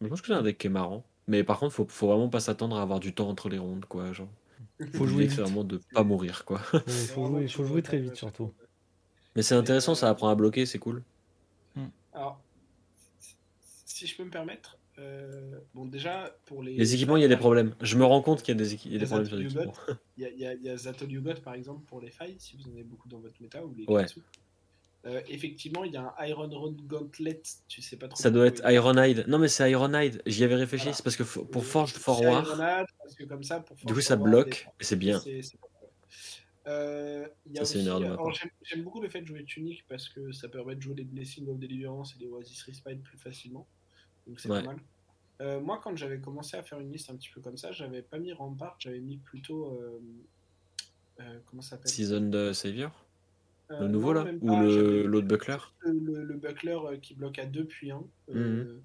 Je pense que c'est un deck qui est marrant. Mais par contre, faut, faut vraiment pas s'attendre à avoir du temps entre les rondes, quoi. Genre. Faut jouer vite. vraiment de pas mourir, quoi. Faut, faut jouer, faut jouer très vite surtout. Mais c'est intéressant, ça apprend à bloquer, c'est cool. Alors, si je peux me permettre, euh, bon, déjà, pour les. Les équipements, il y a des problèmes. Je me rends compte qu'il y a des, équi- il y a des Les problèmes sur les équipements. Il y a, il y a, il y a Zatol Yugot, par exemple, pour les failles, si vous en avez beaucoup dans votre méta, ou les Ouais. Euh, effectivement, il y a un Iron Rod Gauntlet, tu sais pas trop. Ça doit être il- Ironhide. Non, mais c'est Ironhide. J'y avais réfléchi. Voilà. C'est parce que pour Oui, Forged c'est For War, Ironade, parce que comme ça, pour du coup, ça bloque et c'est bien. Euh, y a Ça, aussi, j'aime beaucoup le fait de jouer Tunic parce que ça permet de jouer les Blessing of Deliverance et les Oasis Respite plus facilement. Donc c'est Ouais. pas mal. Euh, moi, quand j'avais commencé à faire une liste un petit peu comme ça, j'avais pas mis Rampart, j'avais mis plutôt. euh, euh, comment ça s'appelle? Season de Savior? Le nouveau non, là? Ou l'autre buckler? le, le- le buckler qui bloque à 2 puis 1. Mhm.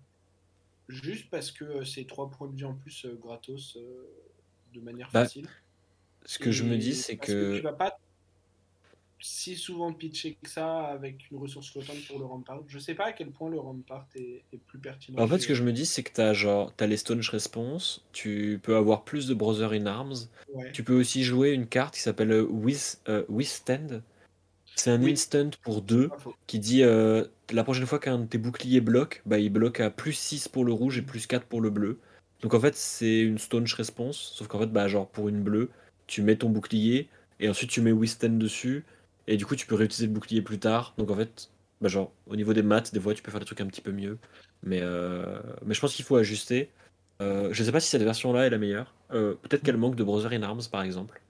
Juste parce que c'est 3 points de vie en plus gratos de manière Bah, facile. Ce que je me dis, c'est que. tu vas pas si souvent pitcher que ça avec une ressource flottante pour le Rampart. Je sais pas à quel point le Rampart est, est plus pertinent. En fait, ce que je me dis, c'est que t'as genre, t'as les Staunch Response, tu peux avoir plus de Brother in Arms, Ouais. tu peux aussi jouer une carte qui s'appelle euh, euh, Withstand. C'est un Oui. instant pour deux faux. qui dit euh, la prochaine fois qu'un de tes boucliers bloque, bah, il bloque à plus 6 pour le rouge et plus 4 pour le bleu. Donc en fait, c'est une Staunch Response, sauf qu'en fait, bah, genre pour une bleue, tu mets ton bouclier et ensuite tu mets Withstand dessus et du coup, tu peux réutiliser le bouclier plus tard. Donc en fait, bah, genre au niveau des maths, des fois, tu peux faire des trucs un petit peu mieux. Mais, euh, mais je pense qu'il faut ajuster. Euh, je sais pas si cette version-là est la meilleure. Euh, Peut-être qu'elle manque de Brother in Arms, par exemple.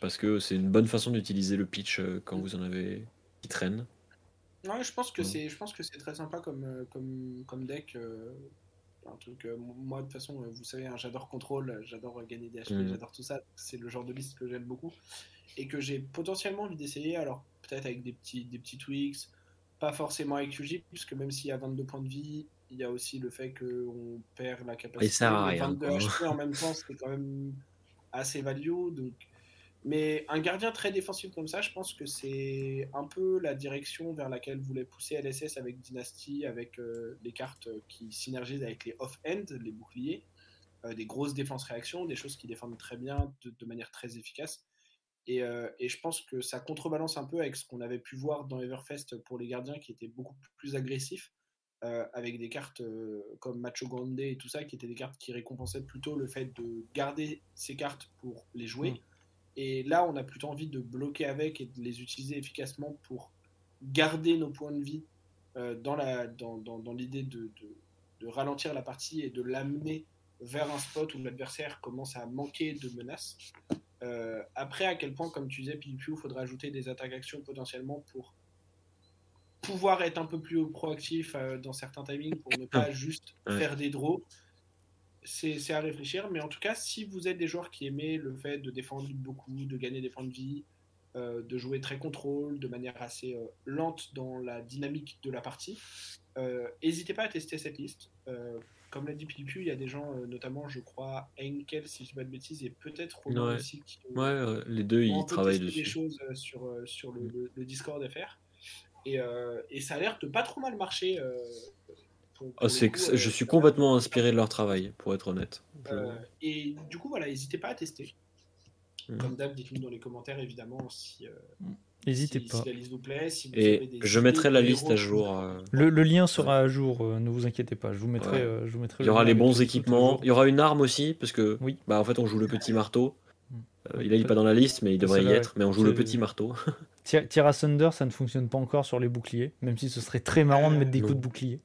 Parce que c'est une bonne façon d'utiliser le pitch euh, quand vous en avez qui traîne. Ouais, je pense que Ouais. c'est, je pense que c'est très sympa comme, comme, comme deck. Un truc, euh, moi, de toute façon, euh, vous savez, hein, j'adore contrôle, j'adore euh, gagner des HP, Mhm. j'adore tout ça. C'est le genre de liste que j'aime beaucoup et que j'ai potentiellement envie d'essayer. Alors, peut-être avec des petits, des petits tweaks, pas forcément avec UJ, puisque même s'il y a 22 points de vie, il y a aussi le fait qu'on perd la capacité. À mais rien, 22 quoi. HP en même temps, c'est quand même assez value. Donc, mais un gardien très défensif comme ça, je pense que c'est un peu la direction vers laquelle voulait pousser LSS avec Dynasty, avec euh, les cartes qui synergisent avec les off-end, les boucliers, euh, des grosses défenses réactions, des choses qui défendent très bien de, manière très efficace. Et, euh, et je pense que ça contrebalance un peu avec ce qu'on avait pu voir dans Everfest pour les gardiens qui étaient beaucoup plus agressifs, euh, avec des cartes comme Macho Grande et tout ça, qui étaient des cartes qui récompensaient plutôt le fait de garder ces cartes pour les jouer. Mm. Et là, on a plutôt envie de bloquer avec et de les utiliser efficacement pour garder nos points de vie euh, dans la- dans, dans- dans l'idée de, de- de ralentir la partie et de l'amener vers un spot où l'adversaire commence à manquer de menaces. Euh, après, à quel point, comme tu disais, PvP, il faudra ajouter des attaques-actions potentiellement pour pouvoir être un peu plus proactif euh, dans certains timings pour ne pas juste faire des draws. C'est à réfléchir, mais en tout cas, si vous êtes des joueurs qui aimez le fait de défendre beaucoup, de gagner des points de vie, euh, de jouer très contrôle, de manière assez euh, lente dans la dynamique de la partie, euh, n'hésitez pas à tester cette liste. Comme l'a dit PvP, il y a des gens, notamment, je crois, Henkel, si je ne dis pas de bêtises, et peut-être Romain Ouais. aussi, qui Ouais, les deux, ils travaillent tester des dessus. choses sur, sur le, le- le Discord FR. Et, et ça a l'air de pas trop mal marcher. Oh, c'est coup, que euh, je suis complètement inspiré de leur travail, pour être honnête. Je- Euh, et du coup, voilà, n'hésitez pas à tester. Mhm. Comme d'hab, dites-nous dans les commentaires, évidemment, si, euh, N'hésitez si, pas. si la liste vous plaît. Si vous avez Et des je mettrai la liste à jour. euh, Le, le lien sera à jour, euh, ne vous inquiétez pas. Je vous mettrai, Ouais. euh, je vous mettrai Il y aura les bons équipements. Il y aura une arme aussi, parce que Oui. bah, en fait, on joue le petit marteau. Mm. Euh, il est pas dans la liste, mais il devrait y être. Mais on joue le petit marteau. Tira Thunder, ça ne fonctionne pas encore sur les boucliers, même si ce serait très marrant de mettre des coups de bouclier.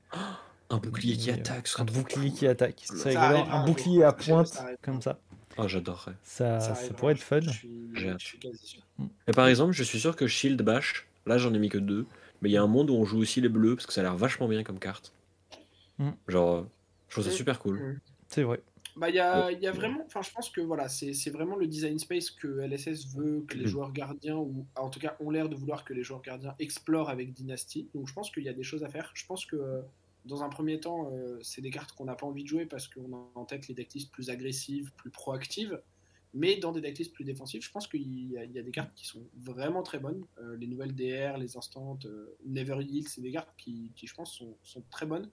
Un bouclier qui euh, attaque. ce Un bouclier qui attaque. Ça C'est un jour. bouclier à pointe, comme ça. Ah, j'adorerais. Ça, Ça pourrait être fun. Je suis, J'ai hâte. je suis quasi sûr. Et par exemple, je suis sûr que Shield Bash, là j'en ai mis que deux, mais il y a un monde où on joue aussi les bleus parce que ça a l'air vachement bien comme carte. Mm. Genre, euh, je trouve ça Mm. super cool. Mm. C'est vrai. Bah, il y a, Ouais. il y a vraiment, enfin, je pense que voilà, c'est vraiment le design space que LSS veut que les Mhm. joueurs gardiens, ou en tout cas ont l'air de vouloir que les joueurs gardiens explorent avec Dynasty. Donc je pense qu'il y a des choses à faire. Je pense que euh, dans un premier temps, euh, c'est des cartes qu'on n'a pas envie de jouer parce qu'on a en tête les decklists plus agressives, plus proactives. Mais dans des decklists plus défensives, je pense qu'il y, a- il y a des cartes qui sont vraiment très bonnes. Euh, les nouvelles DR, les instantes, euh, Never Yield, c'est des cartes qui, qui, je pense, sont, sont très bonnes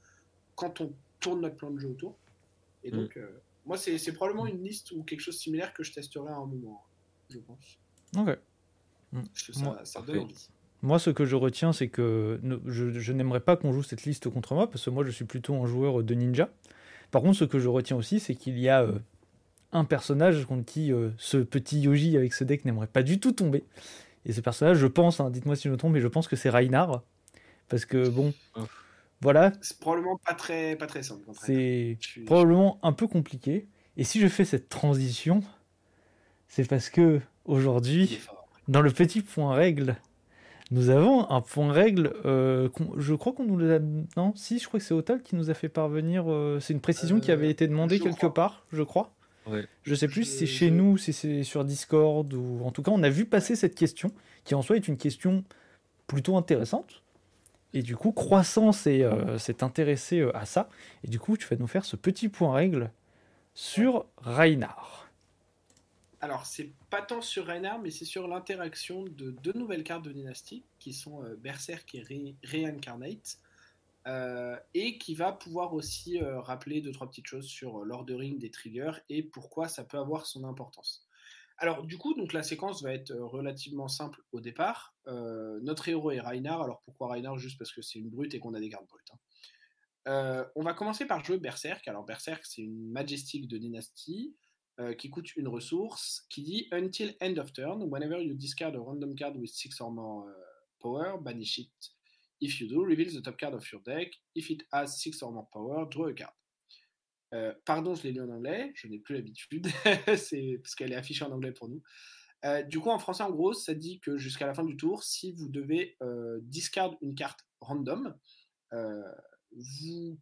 quand on tourne notre plan de jeu autour. Et Mm. donc, euh, moi, c'est probablement une liste ou quelque chose de similaire que je testerai à un moment, je pense. Ok. Trouve ça, Moi- ça donne envie. Moi, ce que je retiens, c'est que je, je n'aimerais pas qu'on joue cette liste contre moi, parce que moi, je suis plutôt un joueur de ninja. Par contre, ce que je retiens aussi, c'est qu'il y a euh, un personnage contre qui euh, ce petit Yoji avec ce deck n'aimerait pas du tout tomber. Et ce personnage, je pense, hein, dites-moi si je me trompe, mais je pense que c'est Reinhardt. Parce que, bon, Oh. voilà, C'est probablement pas très, pas très simple. c'est suis- probablement un peu compliqué. Et si je fais cette transition, c'est parce que aujourd'hui, dans le petit point règle, nous avons un point règle. euh, qu'on- je crois qu'on nous l'a. Non, si, je crois que c'est Otal qui nous a fait parvenir. euh, c'est une précision qui Euh, avait été demandée quelque crois. part, je crois. Ouais. Je sais plus si c'est chez nous, si c'est sur Discord ou en tout cas, on a vu passer cette question qui en soi est une question plutôt intéressante. Et du coup, Croissance est, euh, s'est intéressé à ça. Et du coup, tu vas nous faire ce petit point règle sur Reinhardt. Alors, c'est pas tant sur Reinhardt, mais c'est sur l'interaction de deux nouvelles cartes de dynastie qui sont euh, Berserk et Re- Reincarnate. euh, et qui va pouvoir aussi euh, rappeler deux trois petites choses sur l'ordering des triggers et pourquoi ça peut avoir son importance. Alors du coup, donc la séquence va être relativement simple au départ. Notre héros est Reinhardt. Alors pourquoi Reinhardt? Juste parce que c'est une brute et qu'on a des cartes brutes. hein. On va commencer par jouer Berserk. Alors Berserk, c'est une Majestic de dynastie euh, qui coûte une ressource qui dit Until end of turn, whenever you discard a random card with 6 or more uh, power, banish it. If you do, reveal the top card of your deck. If it has 6 or more power, draw a card. Euh, pardon, je l'ai lu en anglais, je n'ai plus l'habitude, c'est parce qu'elle est affichée en anglais pour nous. Euh, du coup, en français, en gros, ça dit que jusqu'à la fin du tour, si vous devez euh, discard une carte random, euh,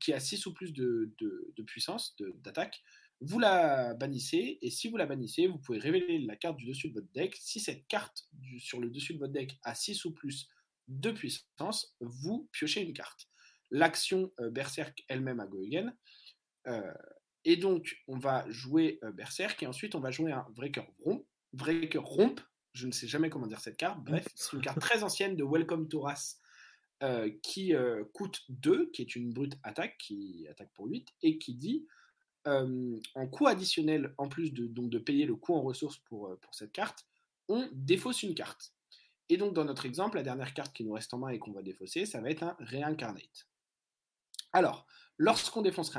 qui a 6 ou plus de, de- puissance, d'attaque, vous la bannissez, et si vous la bannissez, vous pouvez révéler la carte du dessus de votre deck. Si cette carte du- sur le dessus de votre deck a 6 ou plus de puissance, vous piochez une carte. L'action euh, Berserk elle-même à Go Again. Euh, et donc, on va jouer euh, Berserk, et ensuite, on va jouer un Breaker Romp. Breaker Romp, je ne sais jamais comment dire cette carte. Bref, c'est une carte très ancienne de Welcome to qui coûte 2, qui est une brute attaque, qui attaque pour 8, et qui dit euh, en coût additionnel, en plus de, payer le coût en ressources pour, euh, pour cette carte, on défausse une carte. Et donc, dans notre exemple, la dernière carte qui nous reste en main et qu'on va défausser, ça va être un Reincarnate. Alors, lorsqu'on défausse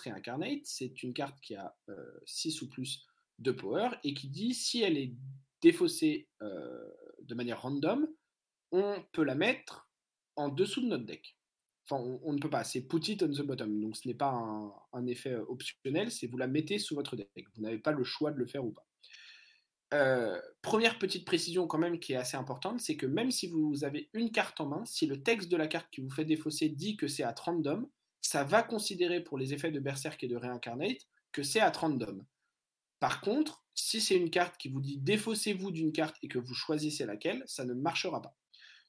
Reincarnate, c'est une carte qui a 6 ou plus de power et qui dit si elle est défaussée euh, de manière random, on peut la mettre en dessous de notre deck. Enfin, on, ne peut pas, c'est put it on the bottom. Donc ce n'est pas un, effet euh, optionnel, c'est vous la mettez sous votre deck. Vous n'avez pas le choix de le faire ou pas. Euh, première petite précision quand même qui est assez importante, c'est que même si vous avez une carte en main, si le texte de la carte qui vous fait défausser dit que c'est à random, ça va considérer pour les effets de Berserk et de Reincarnate que c'est à random. Par contre, si c'est une carte qui vous dit défaussez-vous d'une carte et que vous choisissez laquelle, ça ne marchera pas.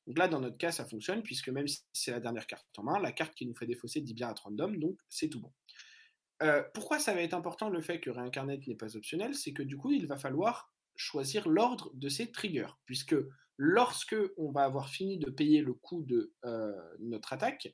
Donc là, dans notre cas, ça fonctionne, puisque même si c'est la dernière carte en main, la carte qui nous fait défausser dit bien à random, donc c'est tout bon. Euh, pourquoi ça va être important le fait que Reincarnate n'est pas optionnel C'est que du coup, il va falloir choisir l'ordre de ces triggers, puisque lorsque on va avoir fini de payer le coût de euh, notre attaque,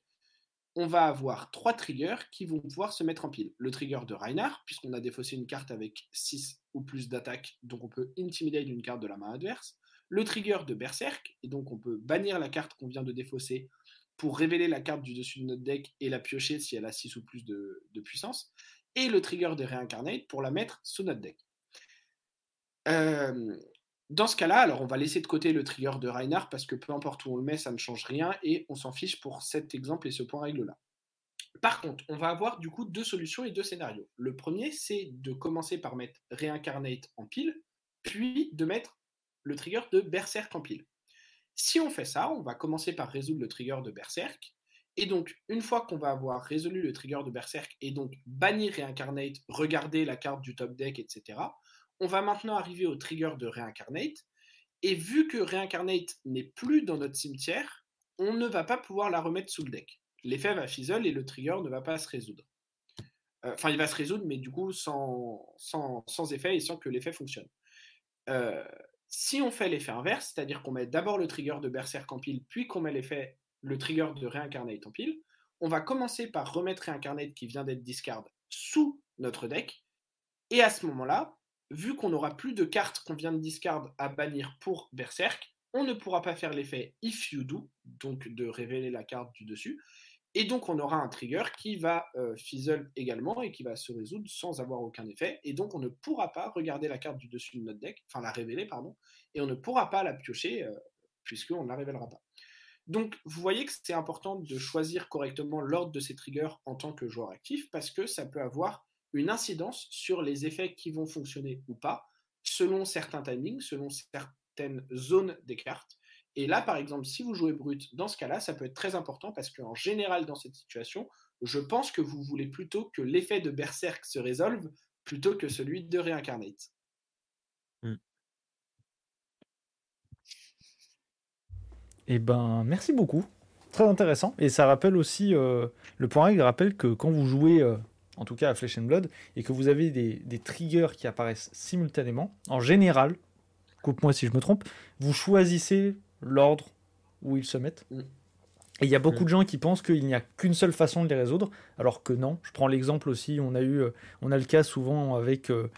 on va avoir trois triggers qui vont pouvoir se mettre en pile. Le trigger de Reinhardt, puisqu'on a défaussé une carte avec 6 ou plus d'attaque, donc on peut intimider une carte de la main adverse. Le trigger de Berserk, et donc on peut bannir la carte qu'on vient de défausser pour révéler la carte du dessus de notre deck et la piocher si elle a 6 ou plus de, puissance. Et le trigger de Reincarnate pour la mettre sous notre deck. Euh, dans ce cas-là, alors on va laisser de côté le trigger de Reinhardt parce que peu importe où on le met, ça ne change rien et on s'en fiche pour cet exemple et ce point règle-là. Par contre, on va avoir du coup deux solutions et deux scénarios. Le premier, c'est de commencer par mettre Reincarnate en pile, puis de mettre le trigger de Berserk en pile. Si on fait ça, on va commencer par résoudre le trigger de Berserk. Et donc, une fois qu'on va avoir résolu le trigger de Berserk et donc bannir Reincarnate, regarder la carte du top deck, etc., on va maintenant arriver au trigger de Reincarnate. Et vu que Reincarnate n'est plus dans notre cimetière, on ne va pas pouvoir la remettre sous le deck. L'effet va fizzle et le trigger ne va pas se résoudre. Euh, Enfin, il va se résoudre, mais du coup, sans, sans, sans effet et sans que l'effet fonctionne. Euh, si on fait l'effet inverse, c'est-à-dire qu'on met d'abord le trigger de Berserk en pile, puis qu'on met l'effet, le trigger de Reincarnate en pile, on va commencer par remettre Reincarnate qui vient d'être discard sous notre deck. Et à ce moment-là, vu qu'on n'aura plus de cartes qu'on vient de discard à bannir pour Berserk, on ne pourra pas faire l'effet If You Do, donc de révéler la carte du dessus. Et donc on aura un trigger qui va euh, fizzle également et qui va se résoudre sans avoir aucun effet. Et donc on ne pourra pas regarder la carte du dessus de notre deck, enfin la révéler, pardon, et on ne pourra pas la piocher euh, puisqu'on ne la révélera pas. Donc vous voyez que c'est important de choisir correctement l'ordre de ces triggers en tant que joueur actif parce que ça peut avoir une incidence sur les effets qui vont fonctionner ou pas selon certains timings, selon certaines zones des cartes. Et là, par exemple, si vous jouez brut, dans ce cas-là, ça peut être très important parce qu'en général, dans cette situation, je pense que vous voulez plutôt que l'effet de Berserk se résolve plutôt que celui de Reincarnate. Hmm. Eh ben, merci beaucoup. Très intéressant. Et ça rappelle aussi, euh, le point règle rappelle que quand vous jouez, euh, en tout cas à Flesh and Blood, et que vous avez des, des triggers qui apparaissent simultanément, en général, coupe-moi si je me trompe, vous choisissez l'ordre où ils se mettent. Et il y a beaucoup mm. de gens qui pensent qu'il n'y a qu'une seule façon de les résoudre, alors que non. Je prends l'exemple aussi, on a eu, euh, on a le cas souvent avec euh,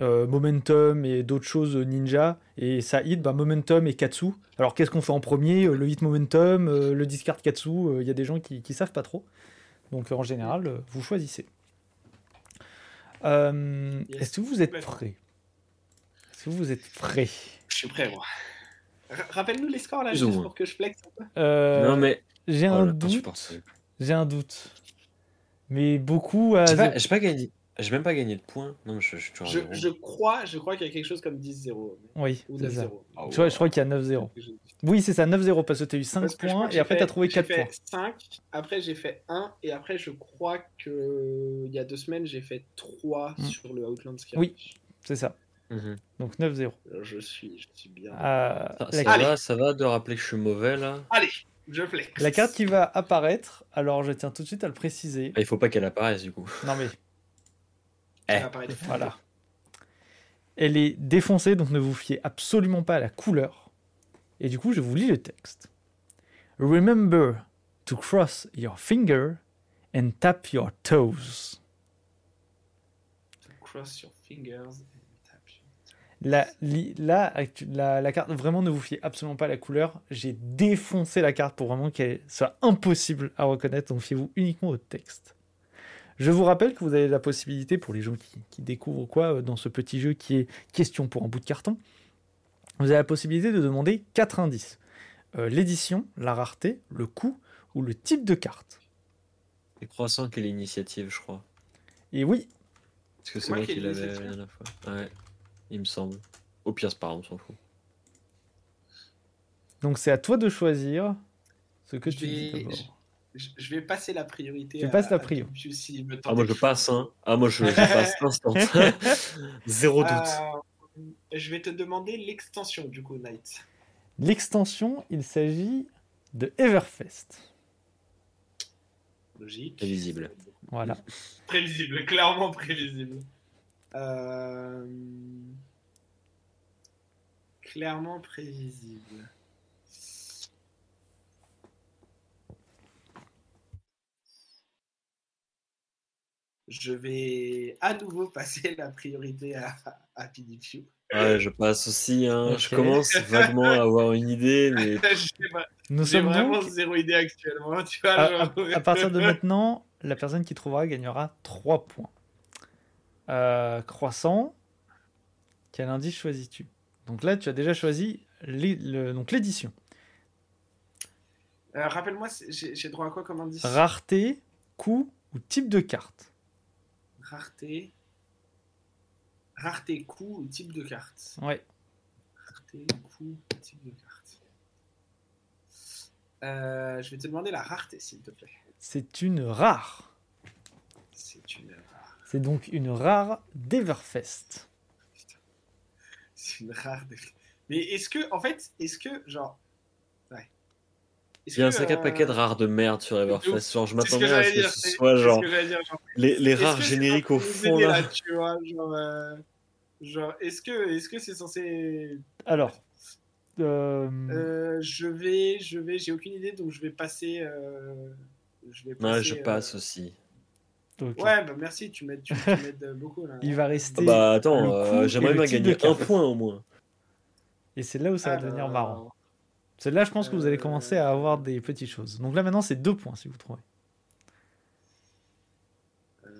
euh, Momentum et d'autres choses Ninja, et ça hit bah, Momentum et Katsu. Alors qu'est-ce qu'on fait en premier? Le hit Momentum, le discard Katsu, il y a des gens qui, qui savent pas trop. Donc en général, vous choisissez. Est-ce que vous êtes prêts? Est-ce que vous êtes prêts? Je suis prêt, moi. Rappelle-nous les scores là, juste pour que je flex un peu. Euh, non, mais. J'ai oh, un doute. J'ai un doute. Mais beaucoup à. J'ai pas, pas, gagné. J'ai même pas gagné de points. Non, je, je, je, je crois, je crois qu'il y a quelque chose comme 10-0. Oui. Ou 9-0. Oh, je, crois qu'il y a 9-0. Oui, c'est ça, 9-0 parce que tu as eu 5 points et après tu as trouvé 4 points. 5, après j'ai fait 1 et après je crois que il y a deux semaines j'ai fait 3 mm. sur le Outland Oui, c'est ça. Mhm. Donc 9-0. Je suis, je suis bien. Euh, ça, va, ça va de rappeler que je suis mauvais là Allez, je flex. La carte qui va apparaître, alors je tiens tout de suite à le préciser. Ah, il faut pas qu'elle apparaisse du coup. Non mais. Eh. Voilà. Elle est défoncée, donc ne vous fiez absolument pas à la couleur. Et du coup, je vous lis le texte. Remember to cross your finger and tap your toes. cross your fingers la, la, carte, vraiment ne vous fiez absolument pas à la couleur. J'ai défoncé la carte pour vraiment qu'elle soit impossible à reconnaître, donc fiez-vous uniquement au texte. Je vous rappelle que vous avez la possibilité, pour les gens qui, découvrent quoi euh, dans ce petit jeu qui est question pour un bout de carton, vous avez la possibilité de demander quatre indices. Euh, l'édition, la rareté, le coût ou le type de carte. Et croissant qui est l'initiative, je crois. Et oui. Parce que c'est moi, qui l'avais la dernière fois. Ouais il me semble. Au pire, c'est pas on s'en fout. Donc c'est à toi de choisir ce que je tu vais... dis Je vais passer la priorité. Tu passes la priorité. Ah, moi je passe, hein. Ah, moi je, passe instant. Zéro doute. Euh, je vais te demander l'extension du coup, Night. L'extension, il s'agit de Everfest. Logique. Prévisible. Voilà. prévisible, clairement prévisible. Euh, clairement prévisible. Je vais à nouveau passer la priorité à, à. Ouais, je passe aussi. Hein. Je commence vaguement à avoir une idée, mais. Nous sommes vraiment zéro idée actuellement. Tu vois, à, partir de maintenant, la personne qui trouvera gagnera 3 points. Euh, croissant. Quel indice choisis-tu? Donc là, tu as déjà choisi l'édition. Euh, rappelle-moi, j'ai droit à quoi comme indice? Rareté, coût ou type de carte? Rareté. Rareté, coût ou type de carte? Ouais. Rareté, coût, type de carte. Euh, je vais te demander la rareté, s'il te plaît. C'est une rare. C'est une c'est donc une rare d'Everfest. C'est une rare Mais est-ce que, en fait, est-ce que, genre. Ouais. Il y a un sacré paquet de rares de merde sur Everfest. Genre, je m'attendais à ce que ce soit genre, Les, les rares génériques au fond. Là. tu vois, genre, euh, genre est-ce que est-ce que c'est censé. Alors. Euh... Euh, je vais, je vais, j'ai aucune idée, donc je vais passer. Euh, je vais je passe aussi. Ouais, bah merci, tu m'aides, beaucoup. Là. Il va rester. bah attends, euh, j'aimerais bien gagner un point au moins. Et c'est là où ça va devenir marrant. C'est là, je pense que vous allez commencer à avoir des petites choses. Donc là, maintenant, c'est deux points si vous trouvez. Euh,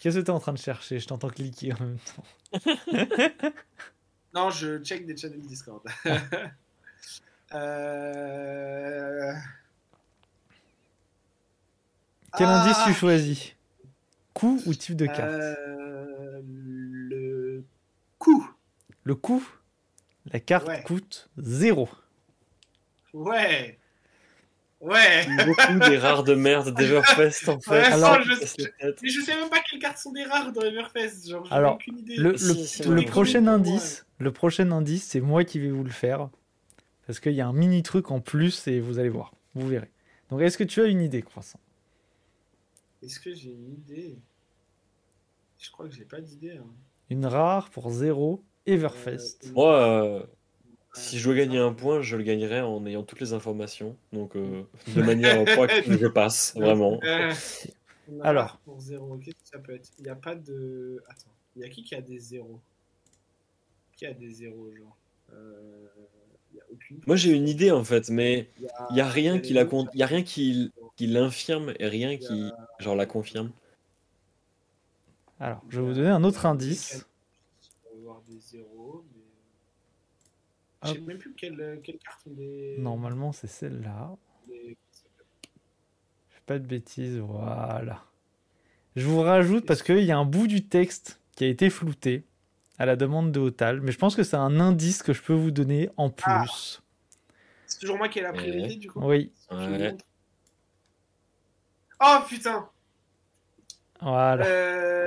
Qu'est-ce que tu es en train de chercher? Je t'entends cliquer en même temps. non, je check des channels Discord. euh... Quel indice tu ah. choisis? Coup ou type de carte? Euh, Le Le coût, la carte Ouais. coûte 0. Ouais. Ouais. Beaucoup des rares de merde d'Everfest en fait. Ouais, Alors- je, tête. mais je sais même pas quelles cartes sont des rares dans Everfest. Genre, Alors, aucune idée. Le, le- Si, prochain moi, indice, le prochain indice, c'est moi qui vais vous le faire. Parce qu'il y a un mini truc en plus et vous allez voir. Vous verrez. Donc, est-ce que tu as une idée, Croissant? Est-ce que j'ai une idée? Je crois que j'ai pas d'idée. hein. Une rare pour 0 Everfest. Euh, Moi, euh, si je dois gagner un point, je le gagnerai en ayant toutes les informations. Donc, euh, de manière proactive, je passe, vraiment. Euh, Alors. pour zéro, qu'est-ce que ça peut être Il n'y a pas de. Attends, il y a qui qui a des zéros? Qui a des zéros, genre? Euh, Il y a aucune. Moi, j'ai une idée en fait, mais Il y a, a rien qui la con- il y a rien qui, qui l'infirme et rien qui genre la confirme. Alors, je vais vous donner un autre indice. On va voir des zéros, mais. Je sais même plus quelles quelle cartes ont des. Normalement, c'est celle-là. des- Je fais pas de bêtises, voilà. Je vous rajoute parce qu'il y a un bout du texte qui a été flouté à la demande de Otal, mais je pense que c'est un indice que je peux vous donner en Ah. plus. C'est toujours moi qui ai la priorité, Ouais. du coup Oui, Ouais. Oh putain voilà. Euh...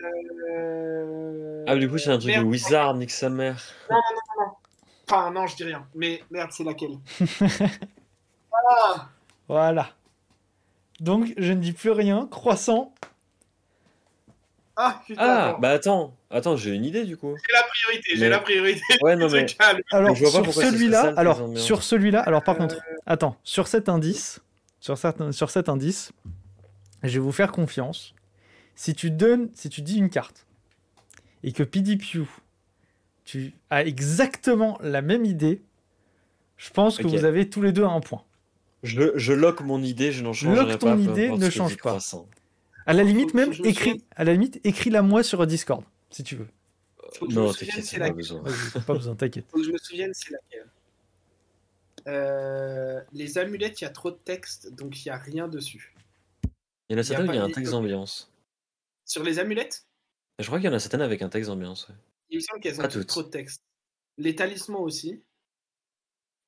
Ah, du coup, c'est un truc de. Wizard, nique sa mère. Enfin, non, je dis rien. Mais merde, c'est laquelle? Ah Voilà. Donc, je ne dis plus rien. Croissant. Ah putain Ah, attends. bah attends, attends, j'ai une idée du coup. J'ai la priorité, j'ai Mais- la priorité. Ouais, non mais. Alors, je vois pas sur celui-là, alors, sur celui-là, alors par Euh, contre, attends, sur cet indice, sur, certains, sur cet indice, je vais vous faire confiance. Si tu donnes, si tu dis une carte et que PDPU, tu as exactement la même idée, je pense que vous avez tous les deux un point. Je, je lock mon idée, je n'en changerai Lock pas. ton peu idée, ne change pas. Croissant. À la limite même, écris, à la limite, écris-la moi sur Discord, si tu veux. Faut que Non, t'inquiète, c'est pas besoin. Pas besoin, t'inquiète. Faut que je me souvienne, c'est laquelle. Euh, les amulettes, il y a trop de texte, donc il n'y a rien dessus. Il y en a certaines, pas il y a un texte d'ambiance. Sur les amulettes, Je crois qu'il y en a certaines avec un texte d'ambiance. ouais. il me semble qu'elles ont trop de texte. Les talismans aussi.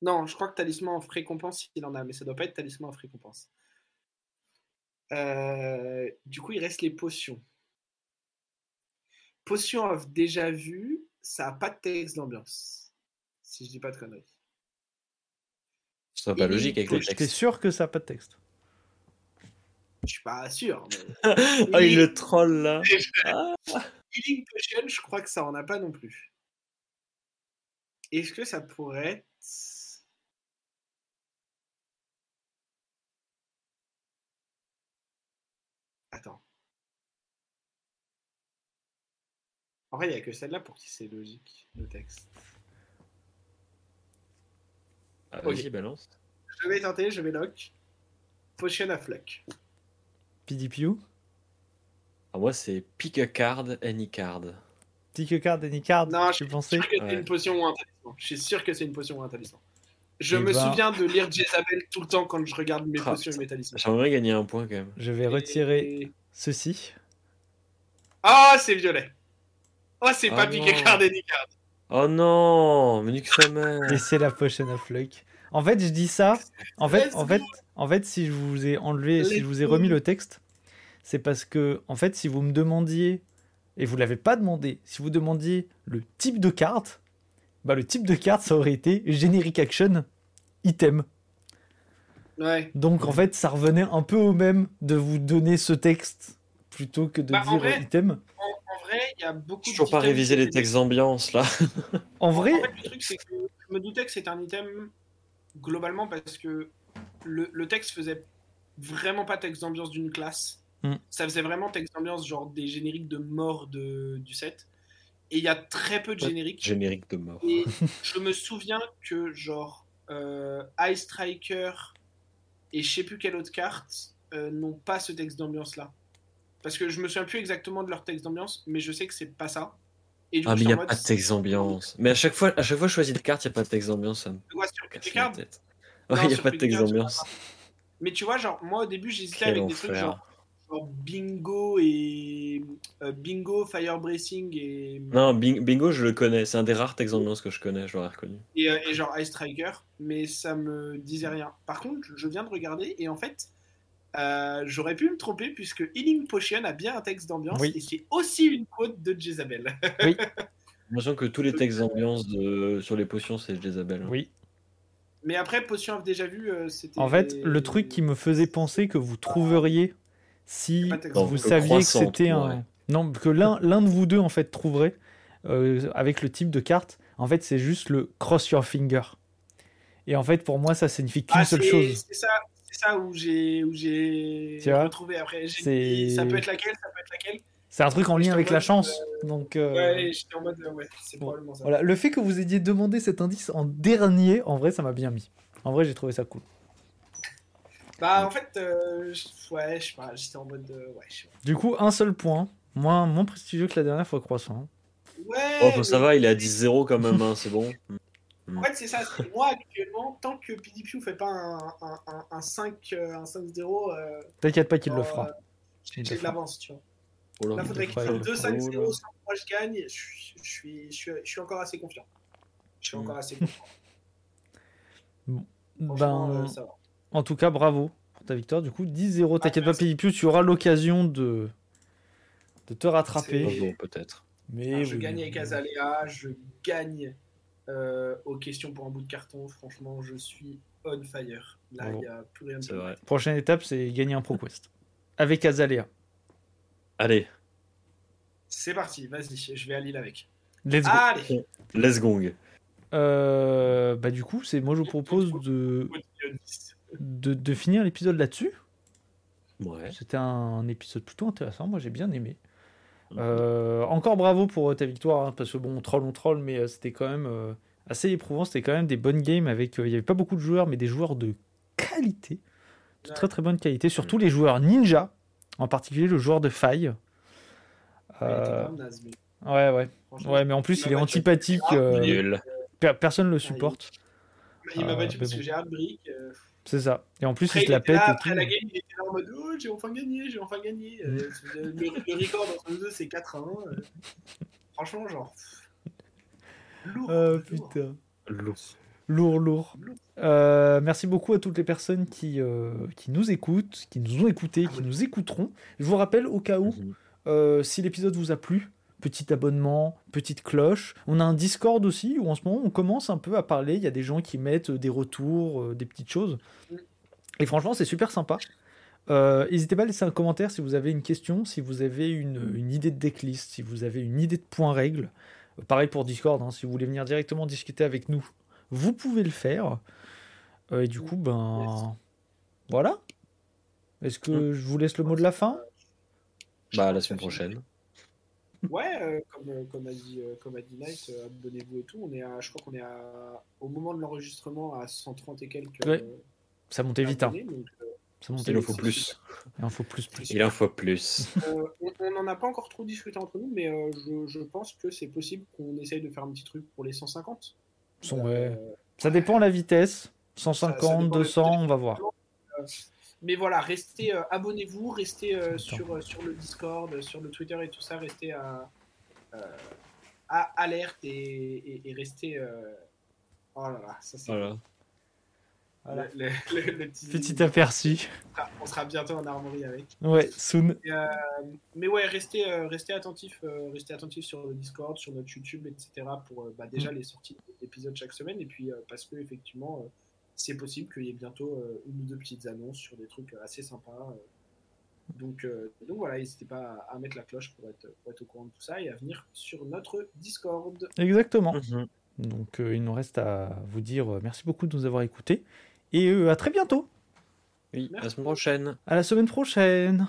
Non, je crois que talisman en récompense, il en a, mais ça doit pas être talisman en récompense. Euh, du coup, il reste les potions. Potion of déjà vu, ça a pas de texte d'ambiance. Si je dis pas de conneries. Ce serait pas Et logique avec les T'es textes. sûr que ça n'a pas de texte Je suis pas sûr. Mais... oh, il le troll là. Healing Potion, je crois que ça en a pas non plus. Est-ce que ça pourrait être. Attends. En vrai, il n'y a que celle-là pour qui c'est logique, le texte. Ah, Ok. Balance. Je vais tenter, je vais lock. Potion of Luck. PDPU Ah, moi, c'est pick a card, any card. Pick card, any card, Non, je pensais suis sûr que c'est Ouais. une potion ou un talisman. Je suis sûr que c'est une potion ou un talisman. Je Eh me ben- souviens de lire Jezabel tout le temps quand je regarde mes Ah, potions et mes talismans. J'aimerais gagner un point quand même. Je vais retirer Et- ceci. Ah, c'est violet. Oh, c'est Ah pas non. piqué card et ni card. Oh non, mais nique sa mère. Et c'est la Potion of Luck. En fait, je dis ça. En fait, en fait, en fait, si je vous ai enlevé, si je vous ai remis le texte, c'est parce que, en fait, si vous me demandiez, et vous l'avez pas demandé, si vous demandiez le type de carte, bah le type de carte, ça aurait été Generic Action Item. Ouais. Donc, en fait, ça revenait un peu au même de vous donner ce texte plutôt que de Bah, en dire vrai- item. En vrai, il y a beaucoup J'ai toujours pas qui les textes d'ambiance là. En vrai, En fait, le truc, c'est que je me doutais que c'était un item globalement parce que le, le texte faisait vraiment pas texte d'ambiance d'une classe. Hmm. Ça faisait vraiment texte d'ambiance, genre des génériques de mort de, du set. Et il y a très peu de génériques. Générique de mort. Et je me souviens que, genre, euh, Ice Striker et je sais plus quelle autre carte euh, n'ont pas ce texte d'ambiance-là. Parce que je me souviens plus exactement de leur texte d'ambiance, mais je sais que c'est pas ça. Et du Ah, coup, mais il n'y a mode, pas de texte d'ambiance. Mais à chaque fois, à chaque fois que je choisis des cartes, il n'y a pas de texte d'ambiance, ça me Ouais, sur casse Pick Ouais, il n'y a pas de texte d'ambiance. Mais tu vois, genre, moi au début, j'hésitais avec des trucs genre genre Bingo et euh, Bingo, Fire Bracing et, Non, Bing- Bingo, je le connais. C'est un des rares textes d'ambiance que je connais, je l'aurais reconnu. et, euh, et genre Ice Striker, mais ça me disait rien. Par contre, je viens de regarder et en fait, euh, j'aurais pu me tromper puisque Healing Potion a bien un texte d'ambiance Oui. et c'est aussi une quote de Jezabel. J'ai l'impression que tous les textes d'ambiance sur les potions, c'est Jezabel. hein. Oui. Mais après, Potion of déjà vu, euh, c'était. En fait, le truc qui me faisait penser que vous trouveriez si vous saviez que c'était un. Non, que l'un l'un de vous deux en fait trouverait euh, avec le type de carte. En fait, c'est juste le cross your finger. Et en fait, pour moi, ça signifie qu'une Ah, seule chose. C'est ça, c'est ça où j'ai retrouvé après. Ça peut être laquelle, ça peut être laquelle. C'est un truc en lien en avec la chance. Donc, euh, Ouais, j'étais en mode euh, ouais, c'est bon, probablement ça. voilà. Le fait que vous ayez demandé cet indice en dernier, en vrai, ça m'a bien mis. En vrai, j'ai trouvé ça cool. Bah en fait, euh, je- ouais, je sais pas, j'étais en mode euh, ouais, je sais pas. Du coup, un seul point. Moins, moins prestigieux que la dernière fois croissant. Ouais. Oh, faut- ça mais- va, il est à 10-0 quand même, hein, c'est bon. En fait, c'est ça. Moi, actuellement, tant que PDP fait pas un, un, un, un 5, euh, un 5-0, euh, T'inquiète pas qu'il le fera. euh, j'ai de l'avance, tu vois. Oh là, Là, faudrait qu'il fasse il le 2-5-0 sans que moi je gagne. Je suis, je suis, je suis, je suis encore assez confiant. Je suis encore assez confiant. Ben, euh, ça va. En tout cas, bravo pour ta victoire. Du coup, 10-0. T'inquiète pas, Pipius, tu auras l'occasion de, de te rattraper. Peut-être. Mais Ah, je oui, gagne avec. Azalea, je gagne euh, aux questions pour un bout de carton. Franchement, je suis on fire. Là, il Bravo. n'y a plus rien de C'est vrai. Prochaine étape, c'est gagner un ProQuest. Avec Azalea. Allez, C'est parti, vas-y, je vais à Lille avec. Let's go. Allez let's gong. Euh, bah, du coup, c'est moi, je vous propose de, de, de finir l'épisode là-dessus. Ouais. C'était un épisode plutôt intéressant. Moi, j'ai bien aimé. Euh, encore bravo pour euh, ta victoire, hein, parce que bon, on troll, on troll, mais euh, c'était quand même euh, assez éprouvant. C'était quand même des bonnes games avec. euh, Il n'y avait pas beaucoup de joueurs, mais des joueurs de qualité, de Ouais. très très bonne qualité. Surtout les joueurs ninja, en particulier le joueur de faille. Il était Euh, ouais, ouais, ouais, mais en plus Il il est antipathique. Ah, euh, personne le supporte. il m'a battu parce bon. que j'ai hard brick. euh, C'est ça. Et en plus Après, il se la pète là, et après tout. la game, il était là en mode Oh, j'ai enfin gagné, j'ai enfin gagné. Euh, le, le- record entre nous deux, c'est 4 à 1. euh. Franchement, genre. Lourd. Oh lourd. putain. Lourd. Lourd, lourd. Euh, merci beaucoup à toutes les personnes qui, euh, qui nous écoutent, qui nous ont écoutés, qui nous écouteront. Je vous rappelle, au cas où, euh, si l'épisode vous a plu, petit abonnement, petite cloche. On a un Discord aussi où en ce moment on commence un peu à parler. Il y a des gens qui mettent des retours, des petites choses. Et franchement, c'est super sympa. N'hésitez pas à laisser un commentaire si vous avez une question, si vous avez une, idée de decklist, si vous avez une idée de point règle. Pareil pour Discord, hein, si vous voulez venir directement discuter avec nous, vous pouvez le faire. Euh, et du coup, ben voilà. Est-ce que je vous laisse le mot de la fin? Bah, la semaine prochaine. Ouais, euh, comme, euh, comme, a dit, euh, comme a dit Knight, euh, abonnez-vous et tout. On est à, je crois qu'on est à, au moment de l'enregistrement à 130 et quelques. Ouais. euh, Ça montait vite. Hein. donc, euh, Ça montait Il en faut plus. Il en faut plus, plus. Il en faut plus. Euh, on n'en a pas encore trop discuté entre nous, mais euh, je, je pense que c'est possible qu'on essaye de faire un petit truc pour les 150. Euh, ouais. Ça dépend de la vitesse. Ça- ça 150, dépend de- 200, on va voir. Mais voilà, restez, euh, abonnez-vous, restez euh, sur, euh, sur le Discord, sur le Twitter et tout ça, restez à, euh, à alerte et, et, et restez. euh, Oh là là, ça c'est. Voilà. Voilà. Le, le- le- le petit, Petit aperçu. on, sera, on sera bientôt en armorie avec. Ouais, soon. Et, euh, mais ouais, restez, euh, restez attentifs, euh, restez attentifs sur le Discord, sur notre YouTube, etc. pour euh, bah, déjà les sorties d'épisodes chaque semaine et puis euh, parce que effectivement euh, c'est possible qu'il y ait bientôt euh, une ou deux petites annonces sur des trucs assez sympas. euh. Donc, euh, donc voilà, n'hésitez pas à, à mettre la cloche pour être, pour être au courant de tout ça et à venir sur notre Discord. Exactement. Mhm. Donc, euh, il nous reste à vous dire euh, merci beaucoup de nous avoir écoutés. Et euh, à très bientôt. Oui, à la semaine prochaine. À la semaine prochaine.